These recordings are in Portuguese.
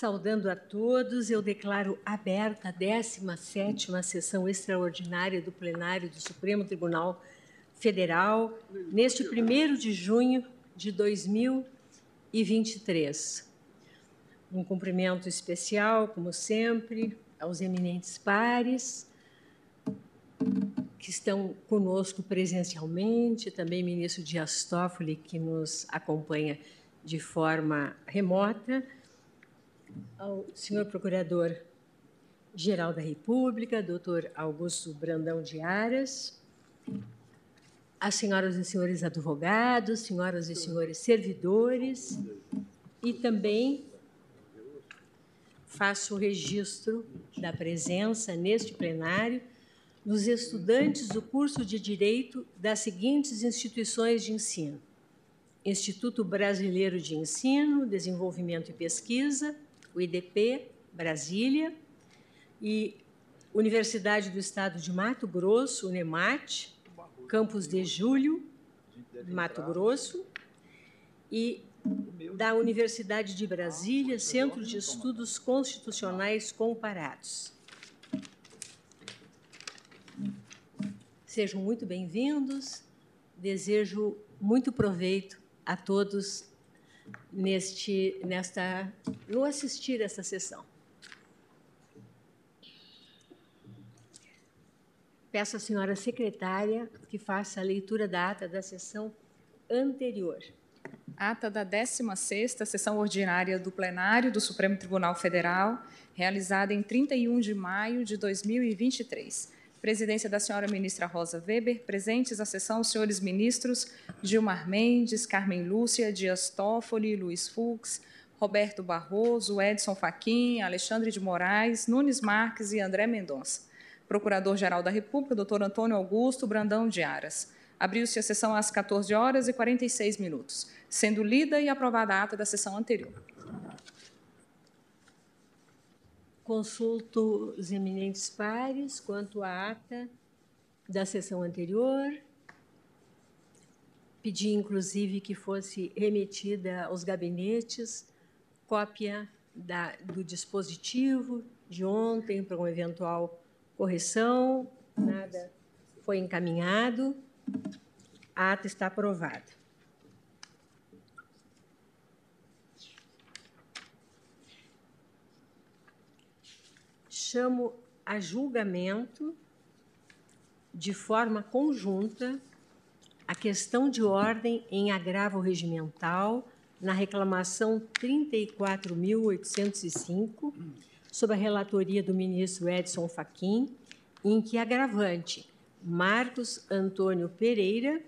Saudando a todos, eu declaro aberta a 17ª sessão extraordinária do plenário do Supremo Tribunal Federal, neste 1 de junho de 2023. Um cumprimento especial, como sempre, aos eminentes pares que estão conosco presencialmente, também ministro Dias Toffoli, que nos acompanha de forma remota, ao senhor Procurador-Geral da República, doutor Augusto Brandão de Aras, às senhoras e senhores advogados, senhoras e senhores servidores, e também faço o registro da presença neste plenário dos estudantes do curso de Direito das seguintes instituições de ensino: Instituto Brasileiro de Ensino, Desenvolvimento e Pesquisa, o IDP, Brasília, e Universidade do Estado de Mato Grosso, UNEMAT, Campos de Julho, Mato Grosso, e da Universidade de Brasília, Centro de Estudos Constitucionais Comparados. Sejam muito bem-vindos. Desejo muito proveito a todos neste, nesta, no assistir essa sessão. Peço à senhora secretária que faça a leitura da ata da sessão anterior. Ata da 16ª sessão ordinária do plenário do Supremo Tribunal Federal, realizada em 31 de maio de 2023. Presidência da senhora ministra Rosa Weber, presentes à sessão os senhores ministros Gilmar Mendes, Carmen Lúcia, Dias Toffoli, Luiz Fux, Roberto Barroso, Edson Fachin, Alexandre de Moraes, Nunes Marques e André Mendonça. Procurador-Geral da República, doutor Antônio Augusto Brandão de Aras. Abriu-se a sessão às 14 horas e 46 minutos, sendo lida e aprovada a ata da sessão anterior. Consulto os eminentes pares quanto à ata da sessão anterior. Pedi, inclusive, que fosse remetida aos gabinetes cópia da, do dispositivo de ontem para uma eventual correção. Nada foi encaminhado. A ata está aprovada. Chamo a julgamento de forma conjunta a questão de ordem em agravo regimental na reclamação 34.805, sob a relatoria do ministro Edson Fachin, em que agravante Marcos Antônio Pereira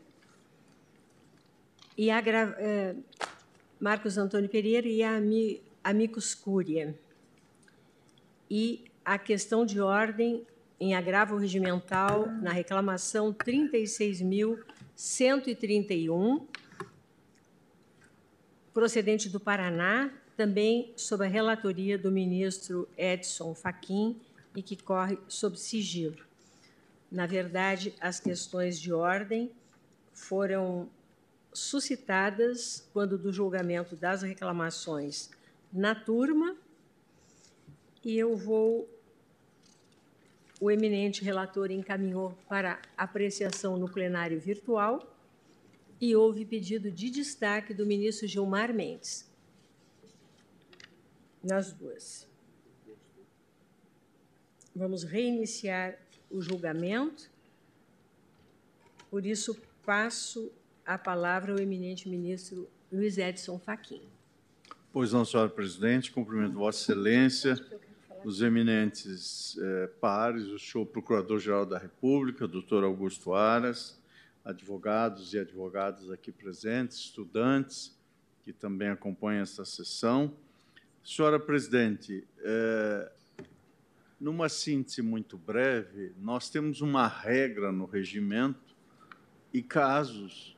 e agra, eh, Marcos Antônio Pereira e a Amicus Cúria. E a questão de ordem em agravo regimental na reclamação 36.131, procedente do Paraná, também sob a relatoria do ministro Edson Fachin e que corre sob sigilo. Na verdade, as questões de ordem foram suscitadas quando do julgamento das reclamações na turma e eu vou. O eminente relator encaminhou para apreciação no plenário virtual e houve pedido de destaque do ministro Gilmar Mendes. Nas duas. Vamos reiniciar o julgamento. Por isso, passo a palavra ao eminente ministro Luiz Edson Fachin. Pois não, senhora presidente, cumprimento Vossa Excelência os eminentes eh, pares, o senhor Procurador-Geral da República, doutor Augusto Aras, advogados e advogadas aqui presentes, estudantes que também acompanham esta sessão. Senhora Presidente, eh, numa síntese muito breve, nós temos uma regra no regimento e casos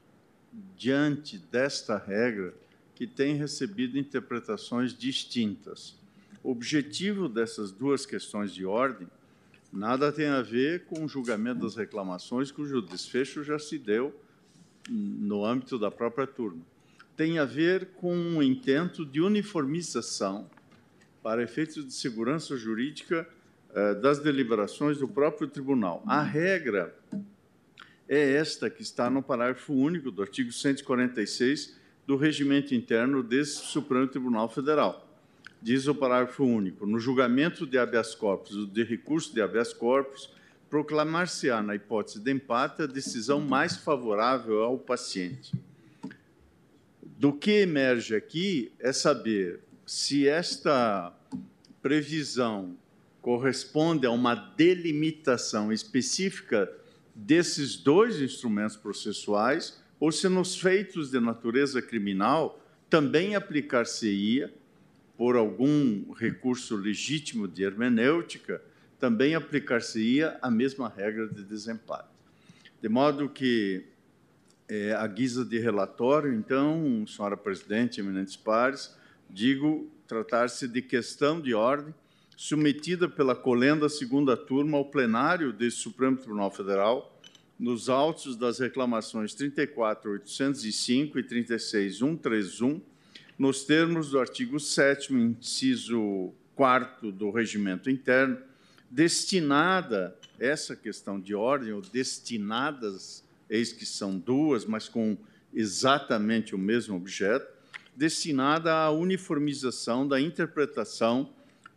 diante desta regra que têm recebido interpretações distintas. Objetivo dessas duas questões de ordem nada tem a ver com o julgamento das reclamações, cujo desfecho já se deu no âmbito da própria turma. Tem a ver com um intento de uniformização para efeitos de segurança jurídica eh, das deliberações do próprio tribunal. A regra é esta que está no parágrafo único do artigo 146 do regimento interno desse Supremo Tribunal Federal. Diz o parágrafo único: no julgamento de habeas corpus ou de recurso de habeas corpus, proclamar-se-á, na hipótese de empate, a decisão mais favorável ao paciente. Do que emerge aqui é saber se esta previsão corresponde a uma delimitação específica desses dois instrumentos processuais ou se nos feitos de natureza criminal também aplicar-se-ia, por algum recurso legítimo de hermenêutica, também aplicar-se-ia a mesma regra de desempate. De modo que, é, a guisa de relatório, então, senhora presidente, eminentes pares, digo tratar-se de questão de ordem submetida pela colenda segunda turma ao plenário desse Supremo Tribunal Federal, nos autos das reclamações 34.805 e 36.131, nos termos do artigo 7 inciso 4 do regimento interno, destinada essa questão de ordem, ou destinadas, eis que são duas, mas com exatamente o mesmo objeto, destinada à uniformização da interpretação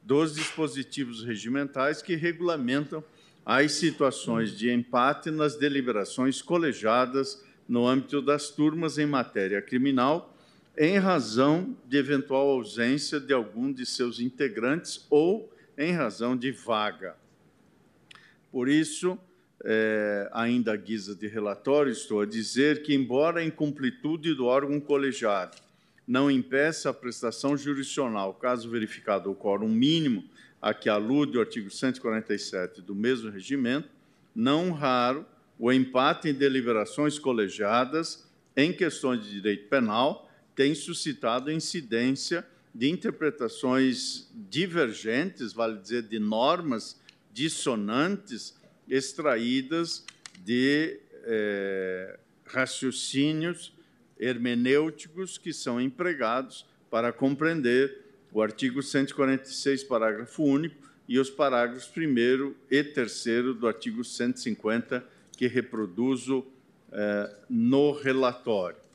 dos dispositivos regimentais que regulamentam as situações de empate nas deliberações colegiadas no âmbito das turmas em matéria criminal, em razão de eventual ausência de algum de seus integrantes ou em razão de vaga. Por isso, é, ainda à guisa de relatório, estou a dizer que, embora a incompletude do órgão colegiado não impeça a prestação jurisdicional, caso verificado o quórum mínimo a que alude o artigo 147 do mesmo regimento, não raro o empate em deliberações colegiadas em questões de direito penal tem suscitado incidência de interpretações divergentes, vale dizer, de normas dissonantes extraídas de eh, raciocínios hermenêuticos que são empregados para compreender o artigo 146, parágrafo único, e os parágrafos 1 e 3 do artigo 150, que reproduzo eh, no relatório.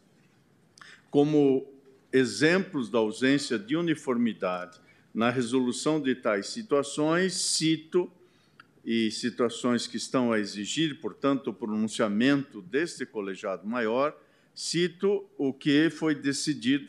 Como exemplos da ausência de uniformidade na resolução de tais situações, cito e situações que estão a exigir, portanto, o pronunciamento deste colegiado maior, Cito o que foi decidido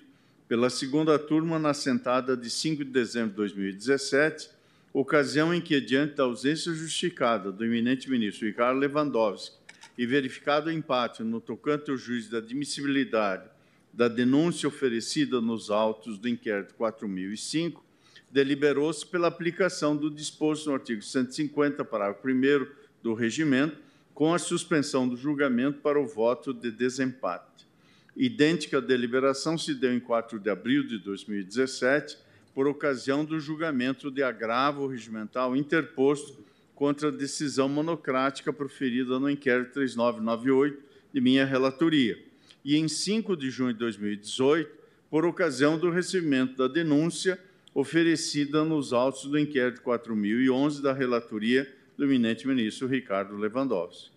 pela segunda turma na sentada de 5 de dezembro de 2017, ocasião em que, diante da ausência justificada do eminente ministro Ricardo Lewandowski e verificado o empate no tocante ao juiz da admissibilidade da denúncia oferecida nos autos do inquérito 4005, deliberou-se pela aplicação do disposto no artigo 150, parágrafo 1 do regimento, com a suspensão do julgamento para o voto de desempate. Idêntica deliberação se deu em 4 de abril de 2017, por ocasião do julgamento de agravo regimental interposto contra a decisão monocrática proferida no inquérito 3998 de minha relatoria. E em 5 de junho de 2018, por ocasião do recebimento da denúncia oferecida nos autos do inquérito 4011 da relatoria do eminente ministro Ricardo Lewandowski.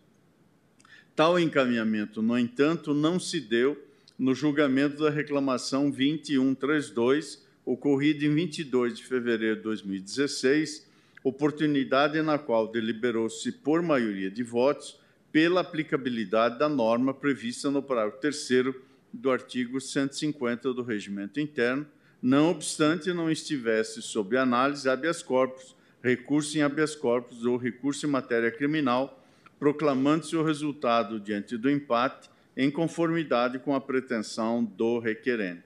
Tal encaminhamento, no entanto, não se deu no julgamento da reclamação 2132, ocorrida em 22 de fevereiro de 2016, oportunidade na qual deliberou-se por maioria de votos pela aplicabilidade da norma prevista no parágrafo 3 do artigo 150 do Regimento Interno, não obstante não estivesse sob análise habeas corpus recurso em habeas corpus ou recurso em matéria criminal, proclamando-se o resultado diante do empate em conformidade com a pretensão do requerente.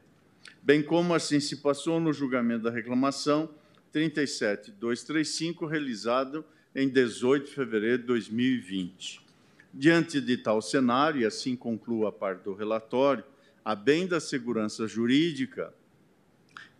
Bem como assim se passou no julgamento da reclamação 37235, realizado em 18 de fevereiro de 2020. Diante de tal cenário, e assim conclua a parte do relatório, a bem da segurança jurídica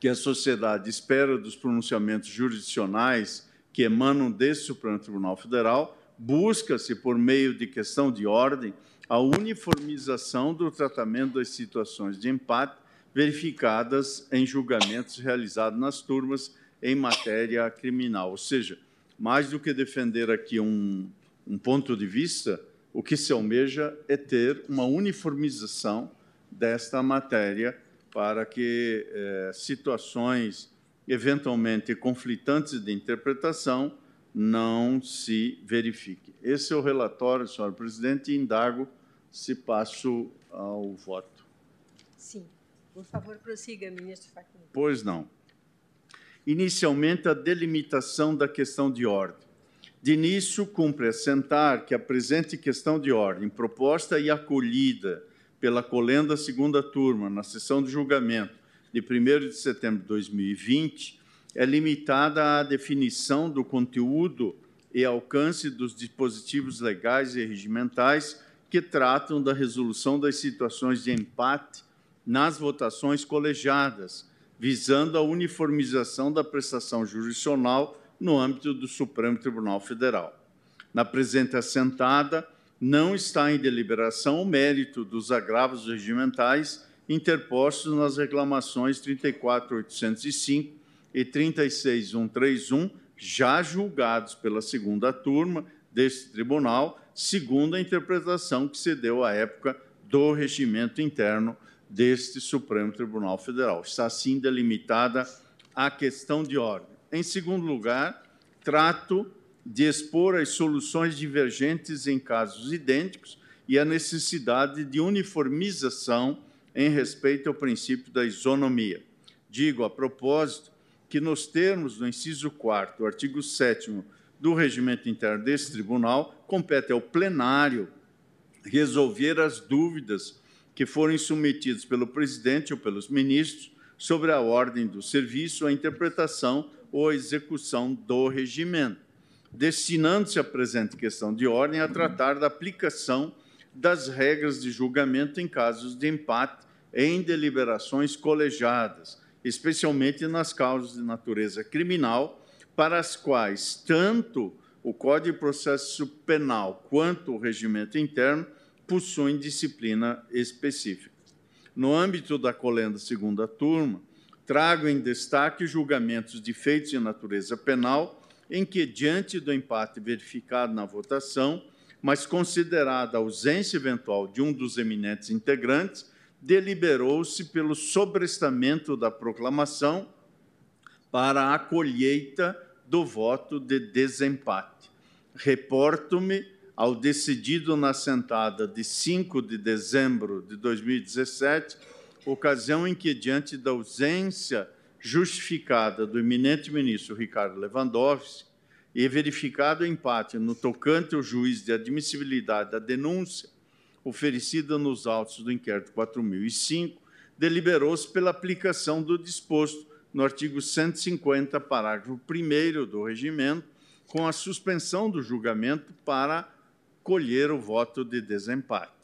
que a sociedade espera dos pronunciamentos jurisdicionais que emanam desse Supremo Tribunal Federal, busca-se, por meio de questão de ordem, a uniformização do tratamento das situações de empate verificadas em julgamentos realizados nas turmas em matéria criminal. Ou seja, mais do que defender aqui um, um ponto de vista, o que se almeja é ter uma uniformização desta matéria para que eh, situações eventualmente conflitantes de interpretação não se verifiquem. Esse é o relatório, senhor presidente, e indago se passo ao voto. Sim. Por favor, prossiga, ministro Fachin. Pois não. Inicialmente, a delimitação da questão de ordem. De início, cumpre assentar que a presente questão de ordem, proposta e acolhida pela Colenda segunda turma na sessão de julgamento de 1 de setembro de 2020, é limitada à definição do conteúdo e alcance dos dispositivos legais e regimentais que tratam da resolução das situações de empate nas votações colegiadas, visando a uniformização da prestação jurisdicional no âmbito do Supremo Tribunal Federal. Na presente assentada, não está em deliberação o mérito dos agravos regimentais interpostos nas reclamações 34.805 e 36.131, já julgados pela segunda turma deste tribunal, segundo a interpretação que se deu à época do regimento interno deste Supremo Tribunal Federal. Está assim delimitada a questão de ordem. Em segundo lugar, trato de expor as soluções divergentes em casos idênticos e a necessidade de uniformização em respeito ao princípio da isonomia. Digo, a propósito, que nos termos do inciso 4 artigo 7 do regimento interno desse tribunal, compete ao plenário resolver as dúvidas que forem submetidas pelo presidente ou pelos ministros sobre a ordem do serviço, a interpretação ou execução do regimento, destinando-se a presente questão de ordem a tratar da aplicação das regras de julgamento em casos de empate em deliberações colegiadas, especialmente nas causas de natureza criminal, para as quais tanto o Código de Processo Penal quanto o regimento interno possuem disciplina específica. No âmbito da colenda segunda turma, trago em destaque julgamentos de feitos de natureza penal em que, diante do empate verificado na votação, mas considerada a ausência eventual de um dos eminentes integrantes, deliberou-se pelo sobrestamento da proclamação para a colheita do voto de desempate. Reporto-me ao decidido na sentada de 5 de dezembro de 2017, ocasião em que, diante da ausência justificada do eminente ministro Ricardo Lewandowski e verificado o empate no tocante ao juiz de admissibilidade da denúncia oferecida nos autos do inquérito 4005, deliberou-se pela aplicação do disposto no artigo 150, parágrafo 1 do regimento, com a suspensão do julgamento para colher o voto de desempate.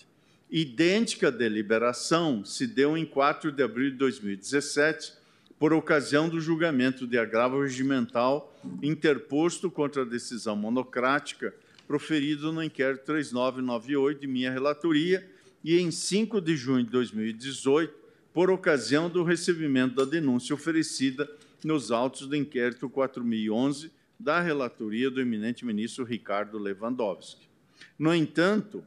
Idêntica deliberação se deu em 4 de abril de 2017, por ocasião do julgamento de agravo regimental interposto contra a decisão monocrática proferido no inquérito 3998 de minha relatoria e em 5 de junho de 2018, por ocasião do recebimento da denúncia oferecida nos autos do inquérito 4011 da relatoria do eminente ministro Ricardo Lewandowski. No entanto,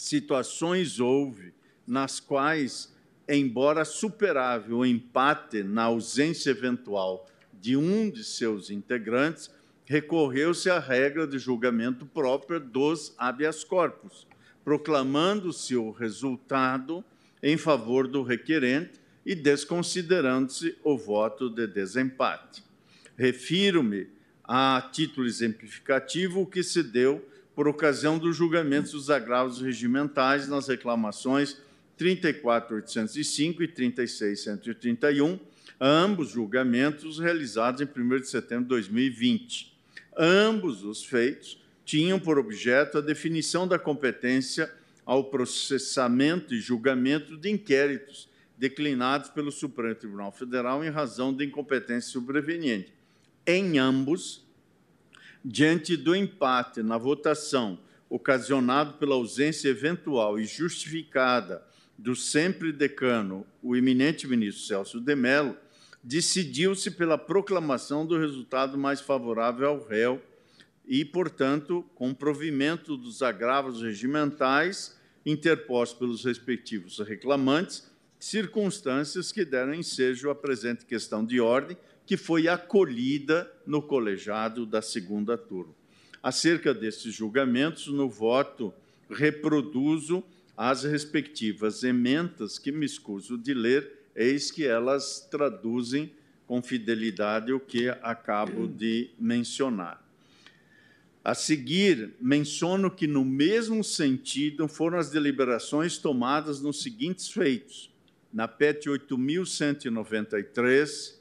situações houve nas quais, embora superável o empate na ausência eventual de um de seus integrantes, recorreu-se à regra de julgamento própria dos habeas corpus, proclamando-se o resultado em favor do requerente e desconsiderando-se o voto de desempate. Refiro-me a título exemplificativo o que se deu por ocasião dos julgamentos dos agravos regimentais nas reclamações 34.805 e 36.131, ambos julgamentos realizados em 1 de setembro de 2020. Ambos os feitos tinham por objeto a definição da competência ao processamento e julgamento de inquéritos declinados pelo Supremo Tribunal Federal em razão de incompetência sobreveniente. Em ambos, diante do empate na votação ocasionado pela ausência eventual e justificada do sempre decano, o eminente ministro Celso de Mello, decidiu-se pela proclamação do resultado mais favorável ao réu e, portanto, com provimento dos agravos regimentais interpostos pelos respectivos reclamantes, circunstâncias que deram ensejo à presente questão de ordem, que foi acolhida no colegiado da segunda turma. Acerca desses julgamentos, no voto reproduzo as respectivas emendas que me escuso de ler, eis que elas traduzem com fidelidade o que acabo de mencionar. A seguir, menciono que, no mesmo sentido, foram as deliberações tomadas nos seguintes feitos: na PET 8.193,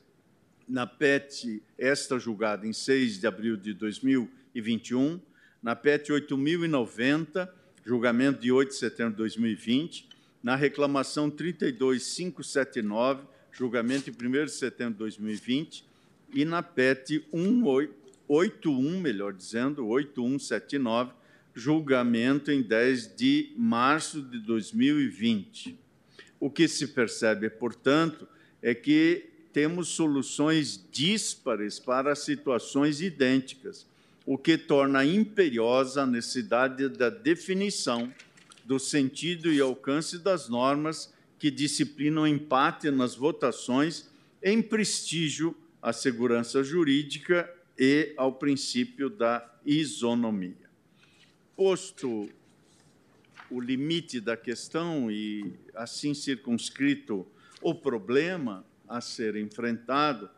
na PET, esta julgada em 6 de abril de 2021, na PET 8.090, julgamento de 8 de setembro de 2020, na reclamação 32579, julgamento de 1 de setembro de 2020, e na PET 81, melhor dizendo, 8179, julgamento em 10 de março de 2020. O que se percebe, portanto, é que temos soluções díspares para situações idênticas, o que torna imperiosa a necessidade da definição do sentido e alcance das normas que disciplinam empate nas votações em prestígio à segurança jurídica e ao princípio da isonomia. Posto o limite da questão e assim circunscrito o problema a ser enfrentado,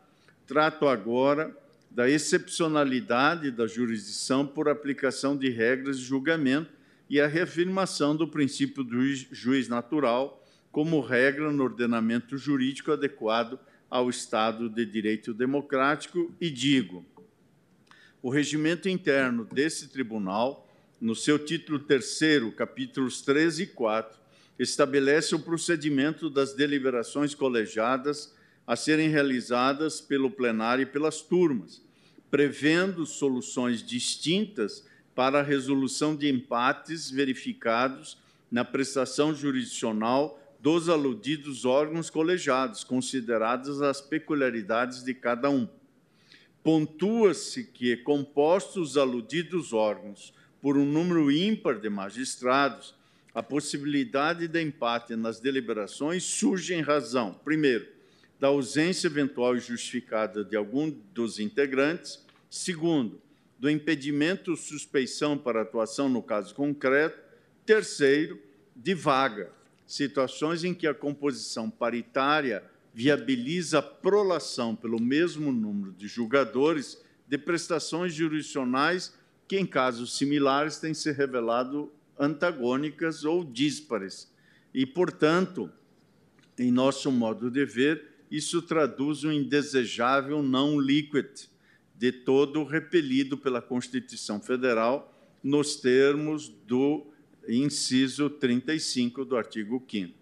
trato agora da excepcionalidade da jurisdição por aplicação de regras de julgamento e a reafirmação do princípio do juiz natural como regra no ordenamento jurídico adequado ao Estado de direito democrático e digo, o regimento interno desse tribunal, no seu título terceiro, capítulos 13 e 4, estabelece o procedimento das deliberações colegiadas a serem realizadas pelo plenário e pelas turmas, prevendo soluções distintas para a resolução de empates verificados na prestação jurisdicional dos aludidos órgãos colegiados, consideradas as peculiaridades de cada um. Pontua-se que, compostos os aludidos órgãos por um número ímpar de magistrados, a possibilidade de empate nas deliberações surge em razão, primeiro, da ausência eventual e justificada de algum dos integrantes, segundo, do impedimento ou suspeição para atuação no caso concreto. Terceiro, de vaga, situações em que a composição paritária viabiliza a prolação pelo mesmo número de julgadores de prestações jurisdicionais que, em casos similares, têm se revelado antagônicas ou díspares. E, portanto, em nosso modo de ver, isso traduz um indesejável não liquid, de todo repelido pela Constituição Federal nos termos do inciso 35 do artigo 5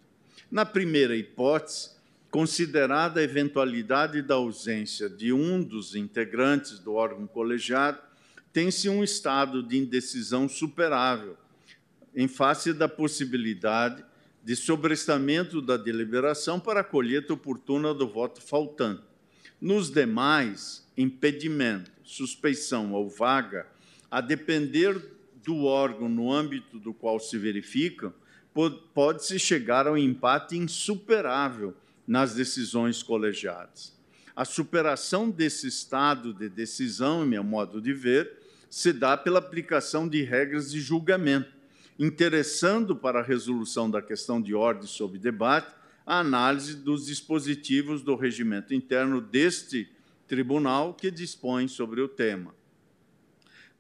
Na primeira hipótese, considerada a eventualidade da ausência de um dos integrantes do órgão colegiado, tem-se um estado de indecisão superável, em face da possibilidade de sobrestamento da deliberação para a colheita oportuna do voto faltante. Nos demais, impedimento, suspeição ou vaga, a depender do órgão no âmbito do qual se verificam, pode-se chegar ao empate insuperável nas decisões colegiadas. A superação desse estado de decisão, em meu modo de ver, se dá pela aplicação de regras de julgamento, interessando para a resolução da questão de ordem sob debate a análise dos dispositivos do regimento interno deste tribunal que dispõe sobre o tema.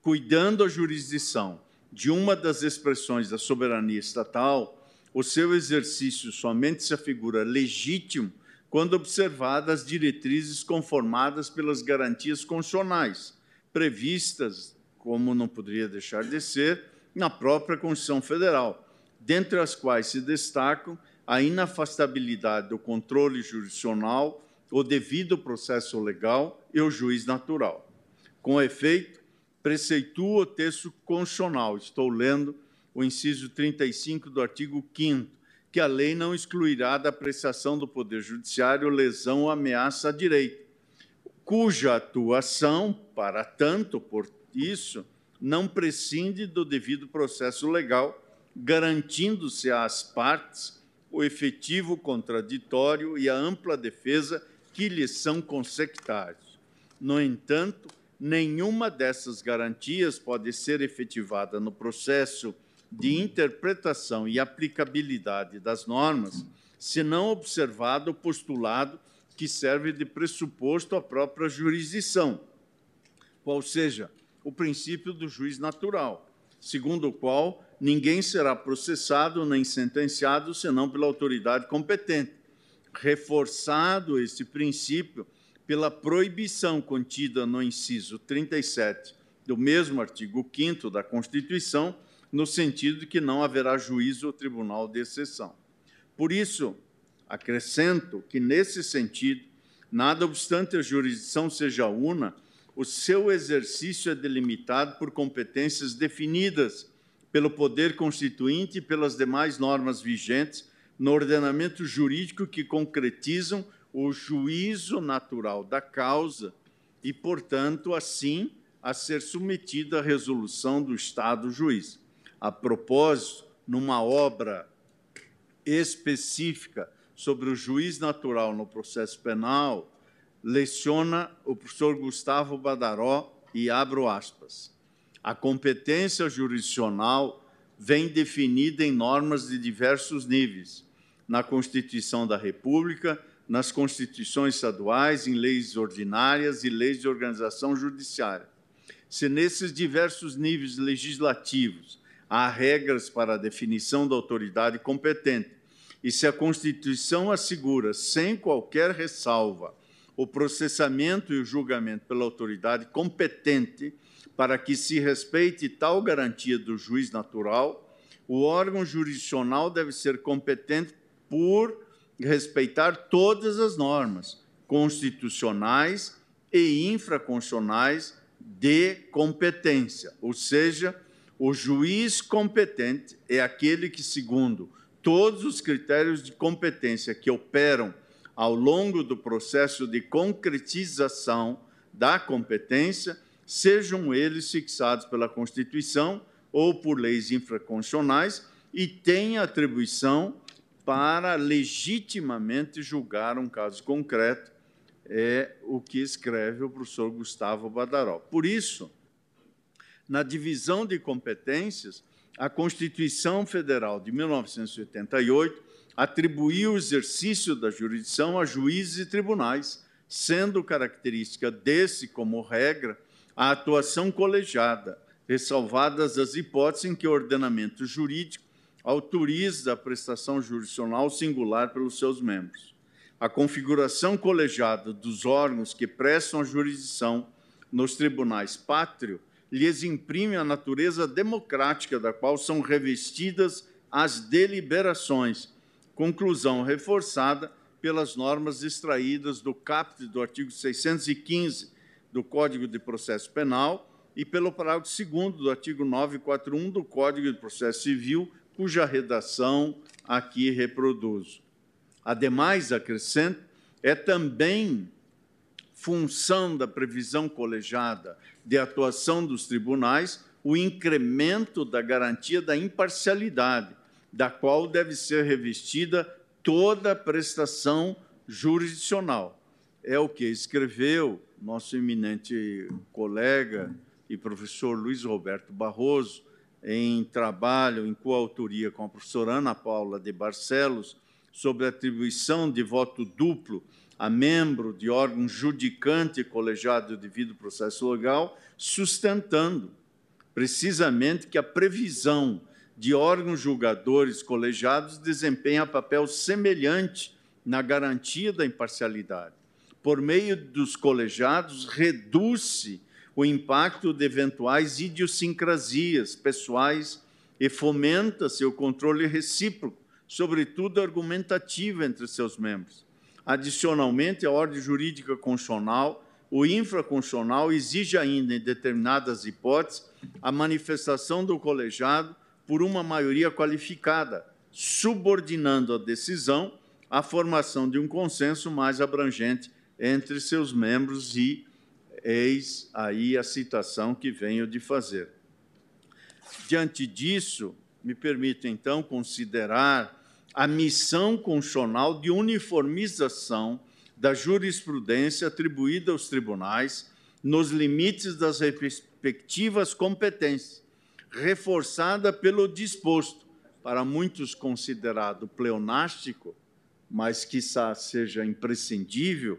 Cuidando a jurisdição de uma das expressões da soberania estatal, o seu exercício somente se afigura legítimo quando observadas as diretrizes conformadas pelas garantias constitucionais, previstas, como não poderia deixar de ser, na própria Constituição Federal, dentre as quais se destacam a inafastabilidade do controle jurisdicional, o devido processo legal e o juiz natural. Com efeito, preceitua o texto constitucional, estou lendo o inciso 35 do artigo 5 que a lei não excluirá da apreciação do Poder Judiciário lesão ou ameaça a direito, cuja atuação, para tanto, por isso, não prescinde do devido processo legal, garantindo-se às partes o efetivo contraditório e a ampla defesa que lhes são consectários. No entanto, nenhuma dessas garantias pode ser efetivada no processo de interpretação e aplicabilidade das normas, se não observado o postulado que serve de pressuposto à própria jurisdição, qual seja o princípio do juiz natural, segundo o qual ninguém será processado nem sentenciado senão pela autoridade competente. Reforçado este princípio pela proibição contida no inciso 37 do mesmo artigo 5 da Constituição, no sentido de que não haverá juízo ou tribunal de exceção. Por isso, acrescento que, nesse sentido, nada obstante a jurisdição seja una, o seu exercício é delimitado por competências definidas pelo Poder Constituinte e pelas demais normas vigentes no ordenamento jurídico que concretizam o juízo natural da causa e, portanto, assim, a ser submetida à resolução do Estado juiz. A propósito, numa obra específica sobre o juiz natural no processo penal, leciona o professor Gustavo Badaró e abro aspas. A competência jurisdicional vem definida em normas de diversos níveis, na Constituição da República, nas constituições estaduais, em leis ordinárias e leis de organização judiciária. Se nesses diversos níveis legislativos há regras para a definição da autoridade competente, e se a Constituição assegura, sem qualquer ressalva, o processamento e o julgamento pela autoridade competente para que se respeite tal garantia do juiz natural, o órgão jurisdicional deve ser competente por respeitar todas as normas constitucionais e infraconstitucionais de competência, ou seja, o juiz competente é aquele que, segundo todos os critérios de competência que operam ao longo do processo de concretização da competência, sejam eles fixados pela Constituição ou por leis infraconstitucionais, e tenha atribuição para legitimamente julgar um caso concreto, é o que escreve o professor Gustavo Badaró. Por isso, na divisão de competências, a Constituição Federal de 1988 atribuiu o exercício da jurisdição a juízes e tribunais, sendo característica desse, como regra, a atuação colegiada, ressalvadas as hipóteses em que o ordenamento jurídico autoriza a prestação jurisdicional singular pelos seus membros. A configuração colegiada dos órgãos que prestam a jurisdição nos tribunais pátrio lhes imprime a natureza democrática da qual são revestidas as deliberações, conclusão reforçada pelas normas extraídas do caput do artigo 615 do Código de Processo Penal e pelo parágrafo 2 do artigo 941 do Código de Processo Civil, cuja redação aqui reproduzo. Ademais, acrescento, é também função da previsão colegiada de atuação dos tribunais o incremento da garantia da imparcialidade, da qual deve ser revestida toda prestação jurisdicional. É o que escreveu nosso eminente colega e professor Luiz Roberto Barroso, em trabalho em coautoria com a professora Ana Paula de Barcelos, sobre atribuição de voto duplo a membro de órgão judicante colegiado devido processo legal, sustentando precisamente que a previsão de órgãos julgadores colegiados desempenha papel semelhante na garantia da imparcialidade. Por meio dos colegiados, reduz-se o impacto de eventuais idiosincrasias pessoais e fomenta-se o controle recíproco, sobretudo argumentativo entre seus membros. Adicionalmente, a ordem jurídica constitucional, o infraconstitucional exige ainda, em determinadas hipóteses, a manifestação do colegiado por uma maioria qualificada, subordinando a decisão à formação de um consenso mais abrangente entre seus membros e eis aí a citação que venho de fazer. Diante disso, me permito então considerar a missão constitucional de uniformização da jurisprudência atribuída aos tribunais nos limites das respectivas competências, reforçada pelo disposto, para muitos considerado pleonástico, mas quizá seja imprescindível,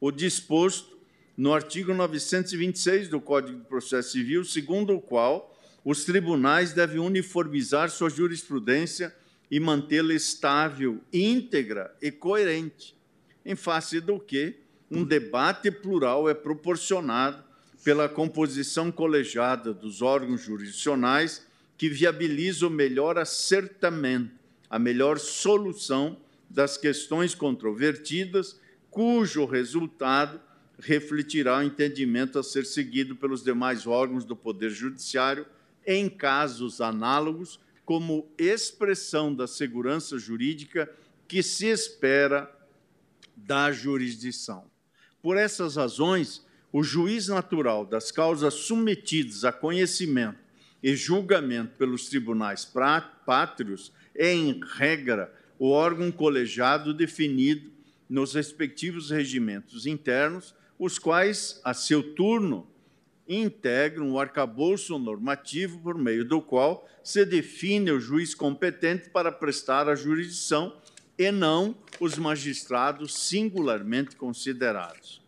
o disposto no artigo 926 do Código de Processo Civil, segundo o qual os tribunais devem uniformizar sua jurisprudência e mantê-la estável, íntegra e coerente, em face do que um debate plural é proporcionado pela composição colegiada dos órgãos jurisdicionais que viabiliza o melhor acertamento, a melhor solução das questões controvertidas, cujo resultado refletirá o entendimento a ser seguido pelos demais órgãos do Poder Judiciário em casos análogos, como expressão da segurança jurídica que se espera da jurisdição. Por essas razões, o juiz natural das causas submetidas a conhecimento e julgamento pelos tribunais pátrios é, em regra, o órgão colegiado definido nos respectivos regimentos internos, os quais, a seu turno, integram o arcabouço normativo por meio do qual se define o juiz competente para prestar a jurisdição e não os magistrados singularmente considerados.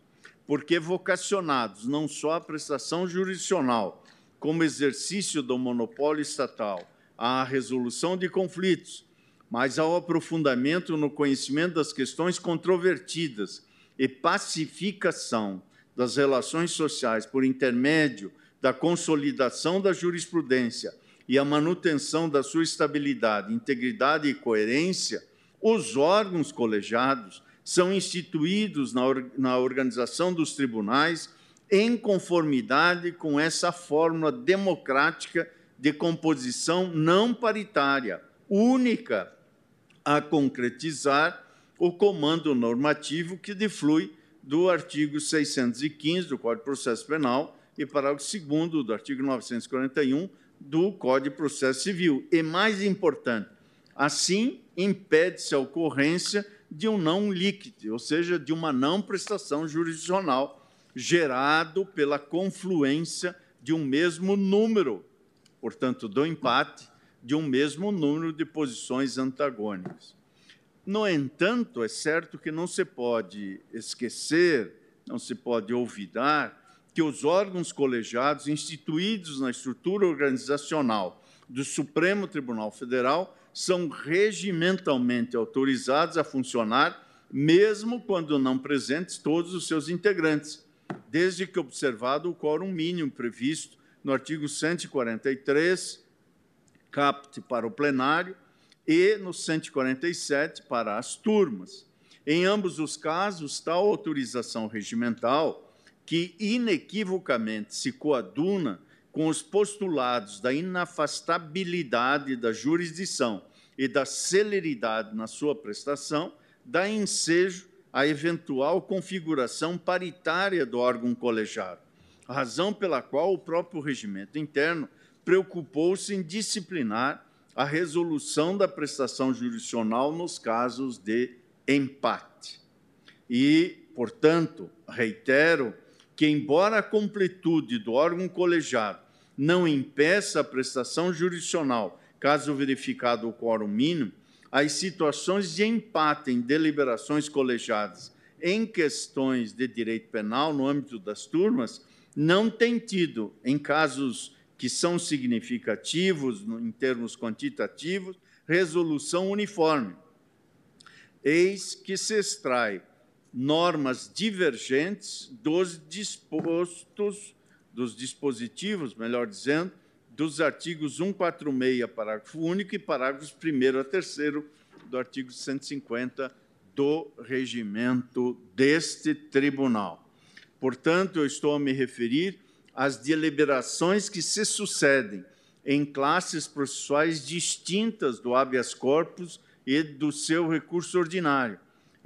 Porque vocacionados não só à prestação jurisdicional, como exercício do monopólio estatal, à resolução de conflitos, mas ao aprofundamento no conhecimento das questões controvertidas e pacificação das relações sociais por intermédio da consolidação da jurisprudência e a manutenção da sua estabilidade, integridade e coerência, os órgãos colegiados são instituídos na, or na organização dos tribunais em conformidade com essa fórmula democrática de composição não paritária, única a concretizar o comando normativo que deflui do artigo 615 do Código de Processo Penal e parágrafo 2 do artigo 941 do Código de Processo Civil. E mais importante, assim impede-se a ocorrência de um não líquido, ou seja, de uma não prestação jurisdicional gerado pela confluência de um mesmo número, portanto, do empate de um mesmo número de posições antagônicas. No entanto, é certo que não se pode esquecer, não se pode olvidar, que os órgãos colegiados instituídos na estrutura organizacional do Supremo Tribunal Federal são regimentalmente autorizados a funcionar, mesmo quando não presentes todos os seus integrantes, desde que observado o quórum mínimo previsto no artigo 143, caput para o plenário, e no 147 para as turmas. Em ambos os casos, tal autorização regimental, que inequivocamente se coaduna com os postulados da inafastabilidade da jurisdição e da celeridade na sua prestação, dá ensejo à eventual configuração paritária do órgão colegiado, razão pela qual o próprio regimento interno preocupou-se em disciplinar a resolução da prestação jurisdicional nos casos de empate. E, portanto, reitero que, embora a completude do órgão colegiado não impeça a prestação jurisdicional, caso verificado o quórum mínimo, as situações de empate em deliberações colegiadas em questões de direito penal no âmbito das turmas não têm tido, em casos que são significativos em termos quantitativos, resolução uniforme. Eis que se extrai normas divergentes dos dispostos, dos dispositivos, melhor dizendo, dos artigos 146, parágrafo único, e parágrafos 1 a 3 do artigo 150 do regimento deste tribunal. Portanto, eu estou a me referir as deliberações que se sucedem em classes processuais distintas do habeas corpus e do seu recurso ordinário,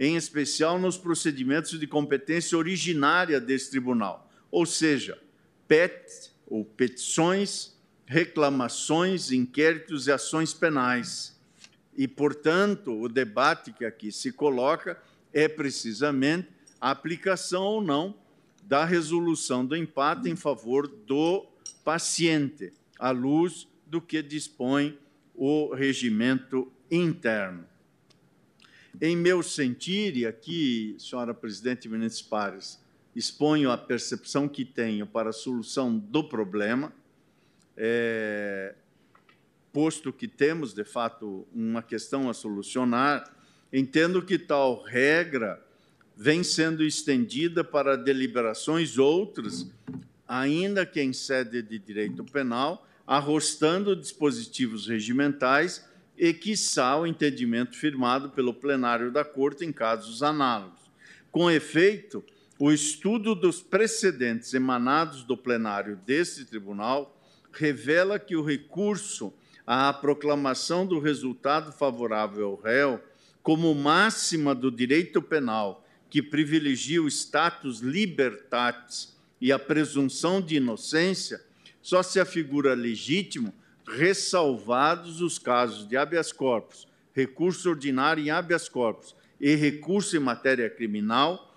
em especial nos procedimentos de competência originária desse tribunal, ou seja, PET, ou petições, reclamações, inquéritos e ações penais. E, portanto, o debate que aqui se coloca é precisamente a aplicação ou não da resolução do empate em favor do paciente, à luz do que dispõe o regimento interno. Em meu sentir, e aqui, senhora presidente Menezes Pares, exponho a percepção que tenho para a solução do problema, é, posto que temos, de fato, uma questão a solucionar, entendo que tal regra vem sendo estendida para deliberações outras, ainda que em sede de direito penal, arrostando dispositivos regimentais e, quiçá, o entendimento firmado pelo plenário da Corte em casos análogos. Com efeito, o estudo dos precedentes emanados do plenário deste tribunal revela que o recurso à proclamação do resultado favorável ao réu como máxima do direito penal que privilegia o status libertatis e a presunção de inocência só se afigura legítimo ressalvados os casos de habeas corpus, recurso ordinário em habeas corpus e recurso em matéria criminal,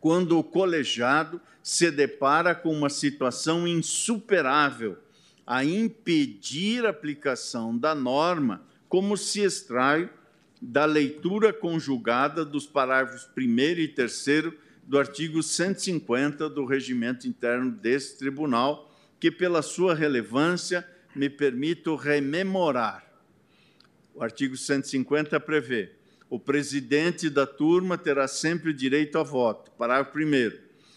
quando o colegiado se depara com uma situação insuperável a impedir a aplicação da norma, como se extrai da leitura conjugada dos parágrafos 1 e 3 do artigo 150 do regimento interno desse tribunal, que, pela sua relevância, me permito rememorar. O artigo 150 prevê: o presidente da turma terá sempre direito a voto. Parágrafo 1.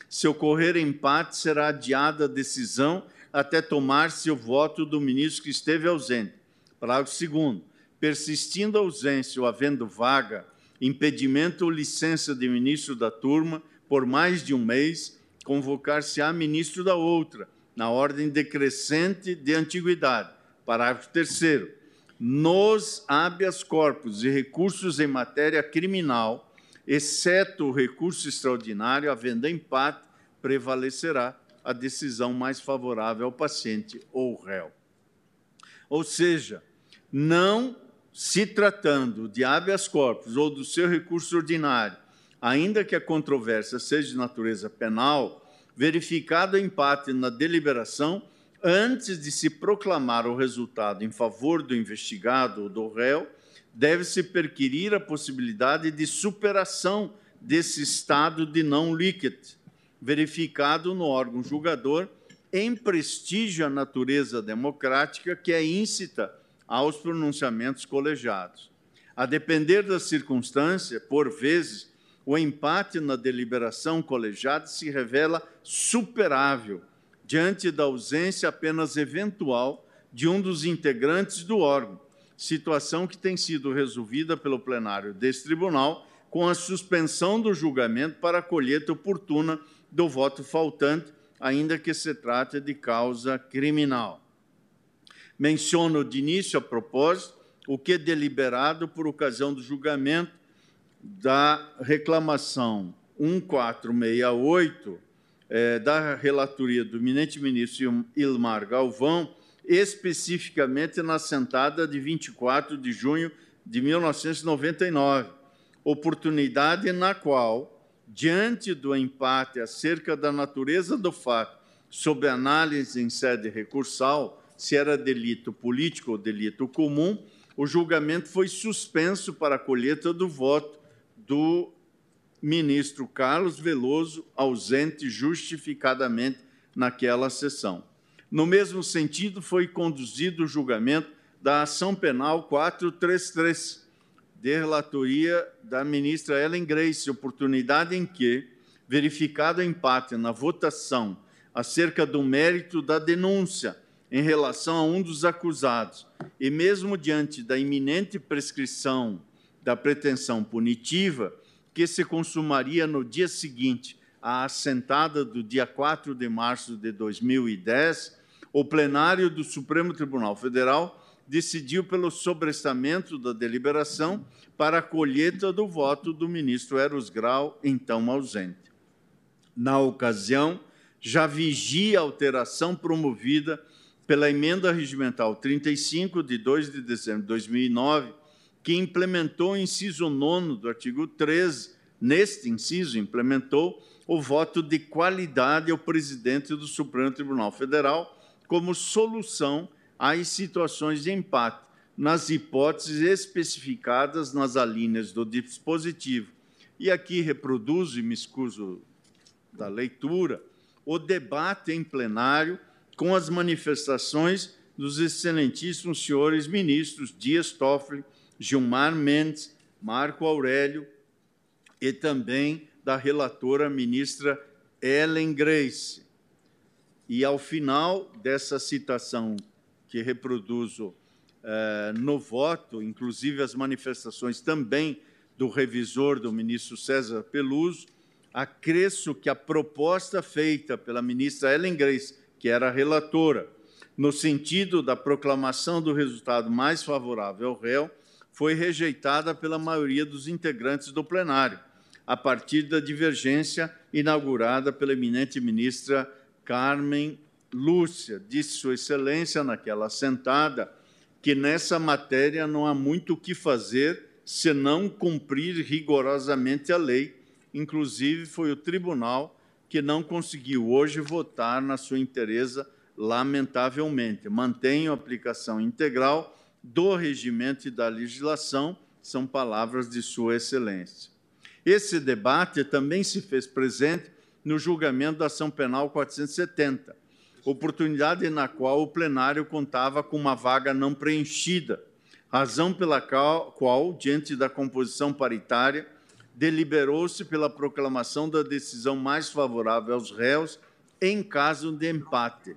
Se ocorrer empate, será adiada a decisão até tomar-se o voto do ministro que esteve ausente. Parágrafo 2. Persistindo a ausência ou havendo vaga, impedimento ou licença de ministro da turma por mais de um mês, convocar-se-á ministro da outra, na ordem decrescente de antiguidade. Parágrafo 3. Nos habeas corpus e recursos em matéria criminal, exceto o recurso extraordinário, havendo empate, prevalecerá a decisão mais favorável ao paciente ou réu. Ou seja, não se tratando de habeas corpus ou do seu recurso ordinário, ainda que a controvérsia seja de natureza penal, verificado empate na deliberação, antes de se proclamar o resultado em favor do investigado ou do réu, deve-se perquirir a possibilidade de superação desse estado de não líquid, verificado no órgão julgador, em prestígio à natureza democrática que é íncita aos pronunciamentos colegiados. A depender da circunstância, por vezes, o empate na deliberação colegiada se revela superável diante da ausência apenas eventual de um dos integrantes do órgão, situação que tem sido resolvida pelo plenário desse tribunal com a suspensão do julgamento para a colheita oportuna do voto faltante, ainda que se trate de causa criminal. Menciono de início a propósito o que é deliberado por ocasião do julgamento da reclamação 1468 é, da relatoria do eminente ministro Ilmar Galvão, especificamente na sentada de 24 de junho de 1999, oportunidade na qual, diante do empate acerca da natureza do fato, sob análise em sede recursal, se era delito político ou delito comum, o julgamento foi suspenso para a colheita do voto do ministro Carlos Veloso, ausente justificadamente naquela sessão. No mesmo sentido, foi conduzido o julgamento da ação penal 433, de relatoria da ministra Ellen Grace, oportunidade em que, verificado o empate na votação acerca do mérito da denúncia em relação a um dos acusados, e mesmo diante da iminente prescrição da pretensão punitiva, que se consumaria no dia seguinte à assentada do dia 4 de março de 2010, o plenário do Supremo Tribunal Federal decidiu pelo sobrestamento da deliberação para a colheita do voto do ministro Eros Grau, então ausente. Na ocasião, já vigia a alteração promovida pela emenda regimental 35 de 2 de dezembro de 2009, que implementou o inciso 9 do artigo 13, neste inciso implementou o voto de qualidade ao presidente do Supremo Tribunal Federal como solução às situações de empate, nas hipóteses especificadas nas alíneas do dispositivo. E aqui reproduzo, e me excuso da leitura, o debate em plenário com as manifestações dos excelentíssimos senhores ministros Dias Toffoli, Gilmar Mendes, Marco Aurélio e também da relatora ministra Ellen Grace. E ao final dessa citação que reproduzo eh, no voto, inclusive as manifestações também do revisor do ministro César Peluso, acresço que a proposta feita pela ministra Ellen Grace, que era relatora, no sentido da proclamação do resultado mais favorável ao réu, foi rejeitada pela maioria dos integrantes do plenário, a partir da divergência inaugurada pela eminente ministra Carmen Lúcia. Disse Sua Excelência, naquela sentada, que nessa matéria não há muito o que fazer senão cumprir rigorosamente a lei. Inclusive, foi o tribunal que não conseguiu hoje votar na sua inteireza, lamentavelmente. Mantenho a aplicação integral do regimento e da legislação, são palavras de Sua Excelência. Esse debate também se fez presente no julgamento da ação penal 470, oportunidade na qual o plenário contava com uma vaga não preenchida, razão pela qual, diante da composição paritária, deliberou-se pela proclamação da decisão mais favorável aos réus em caso de empate.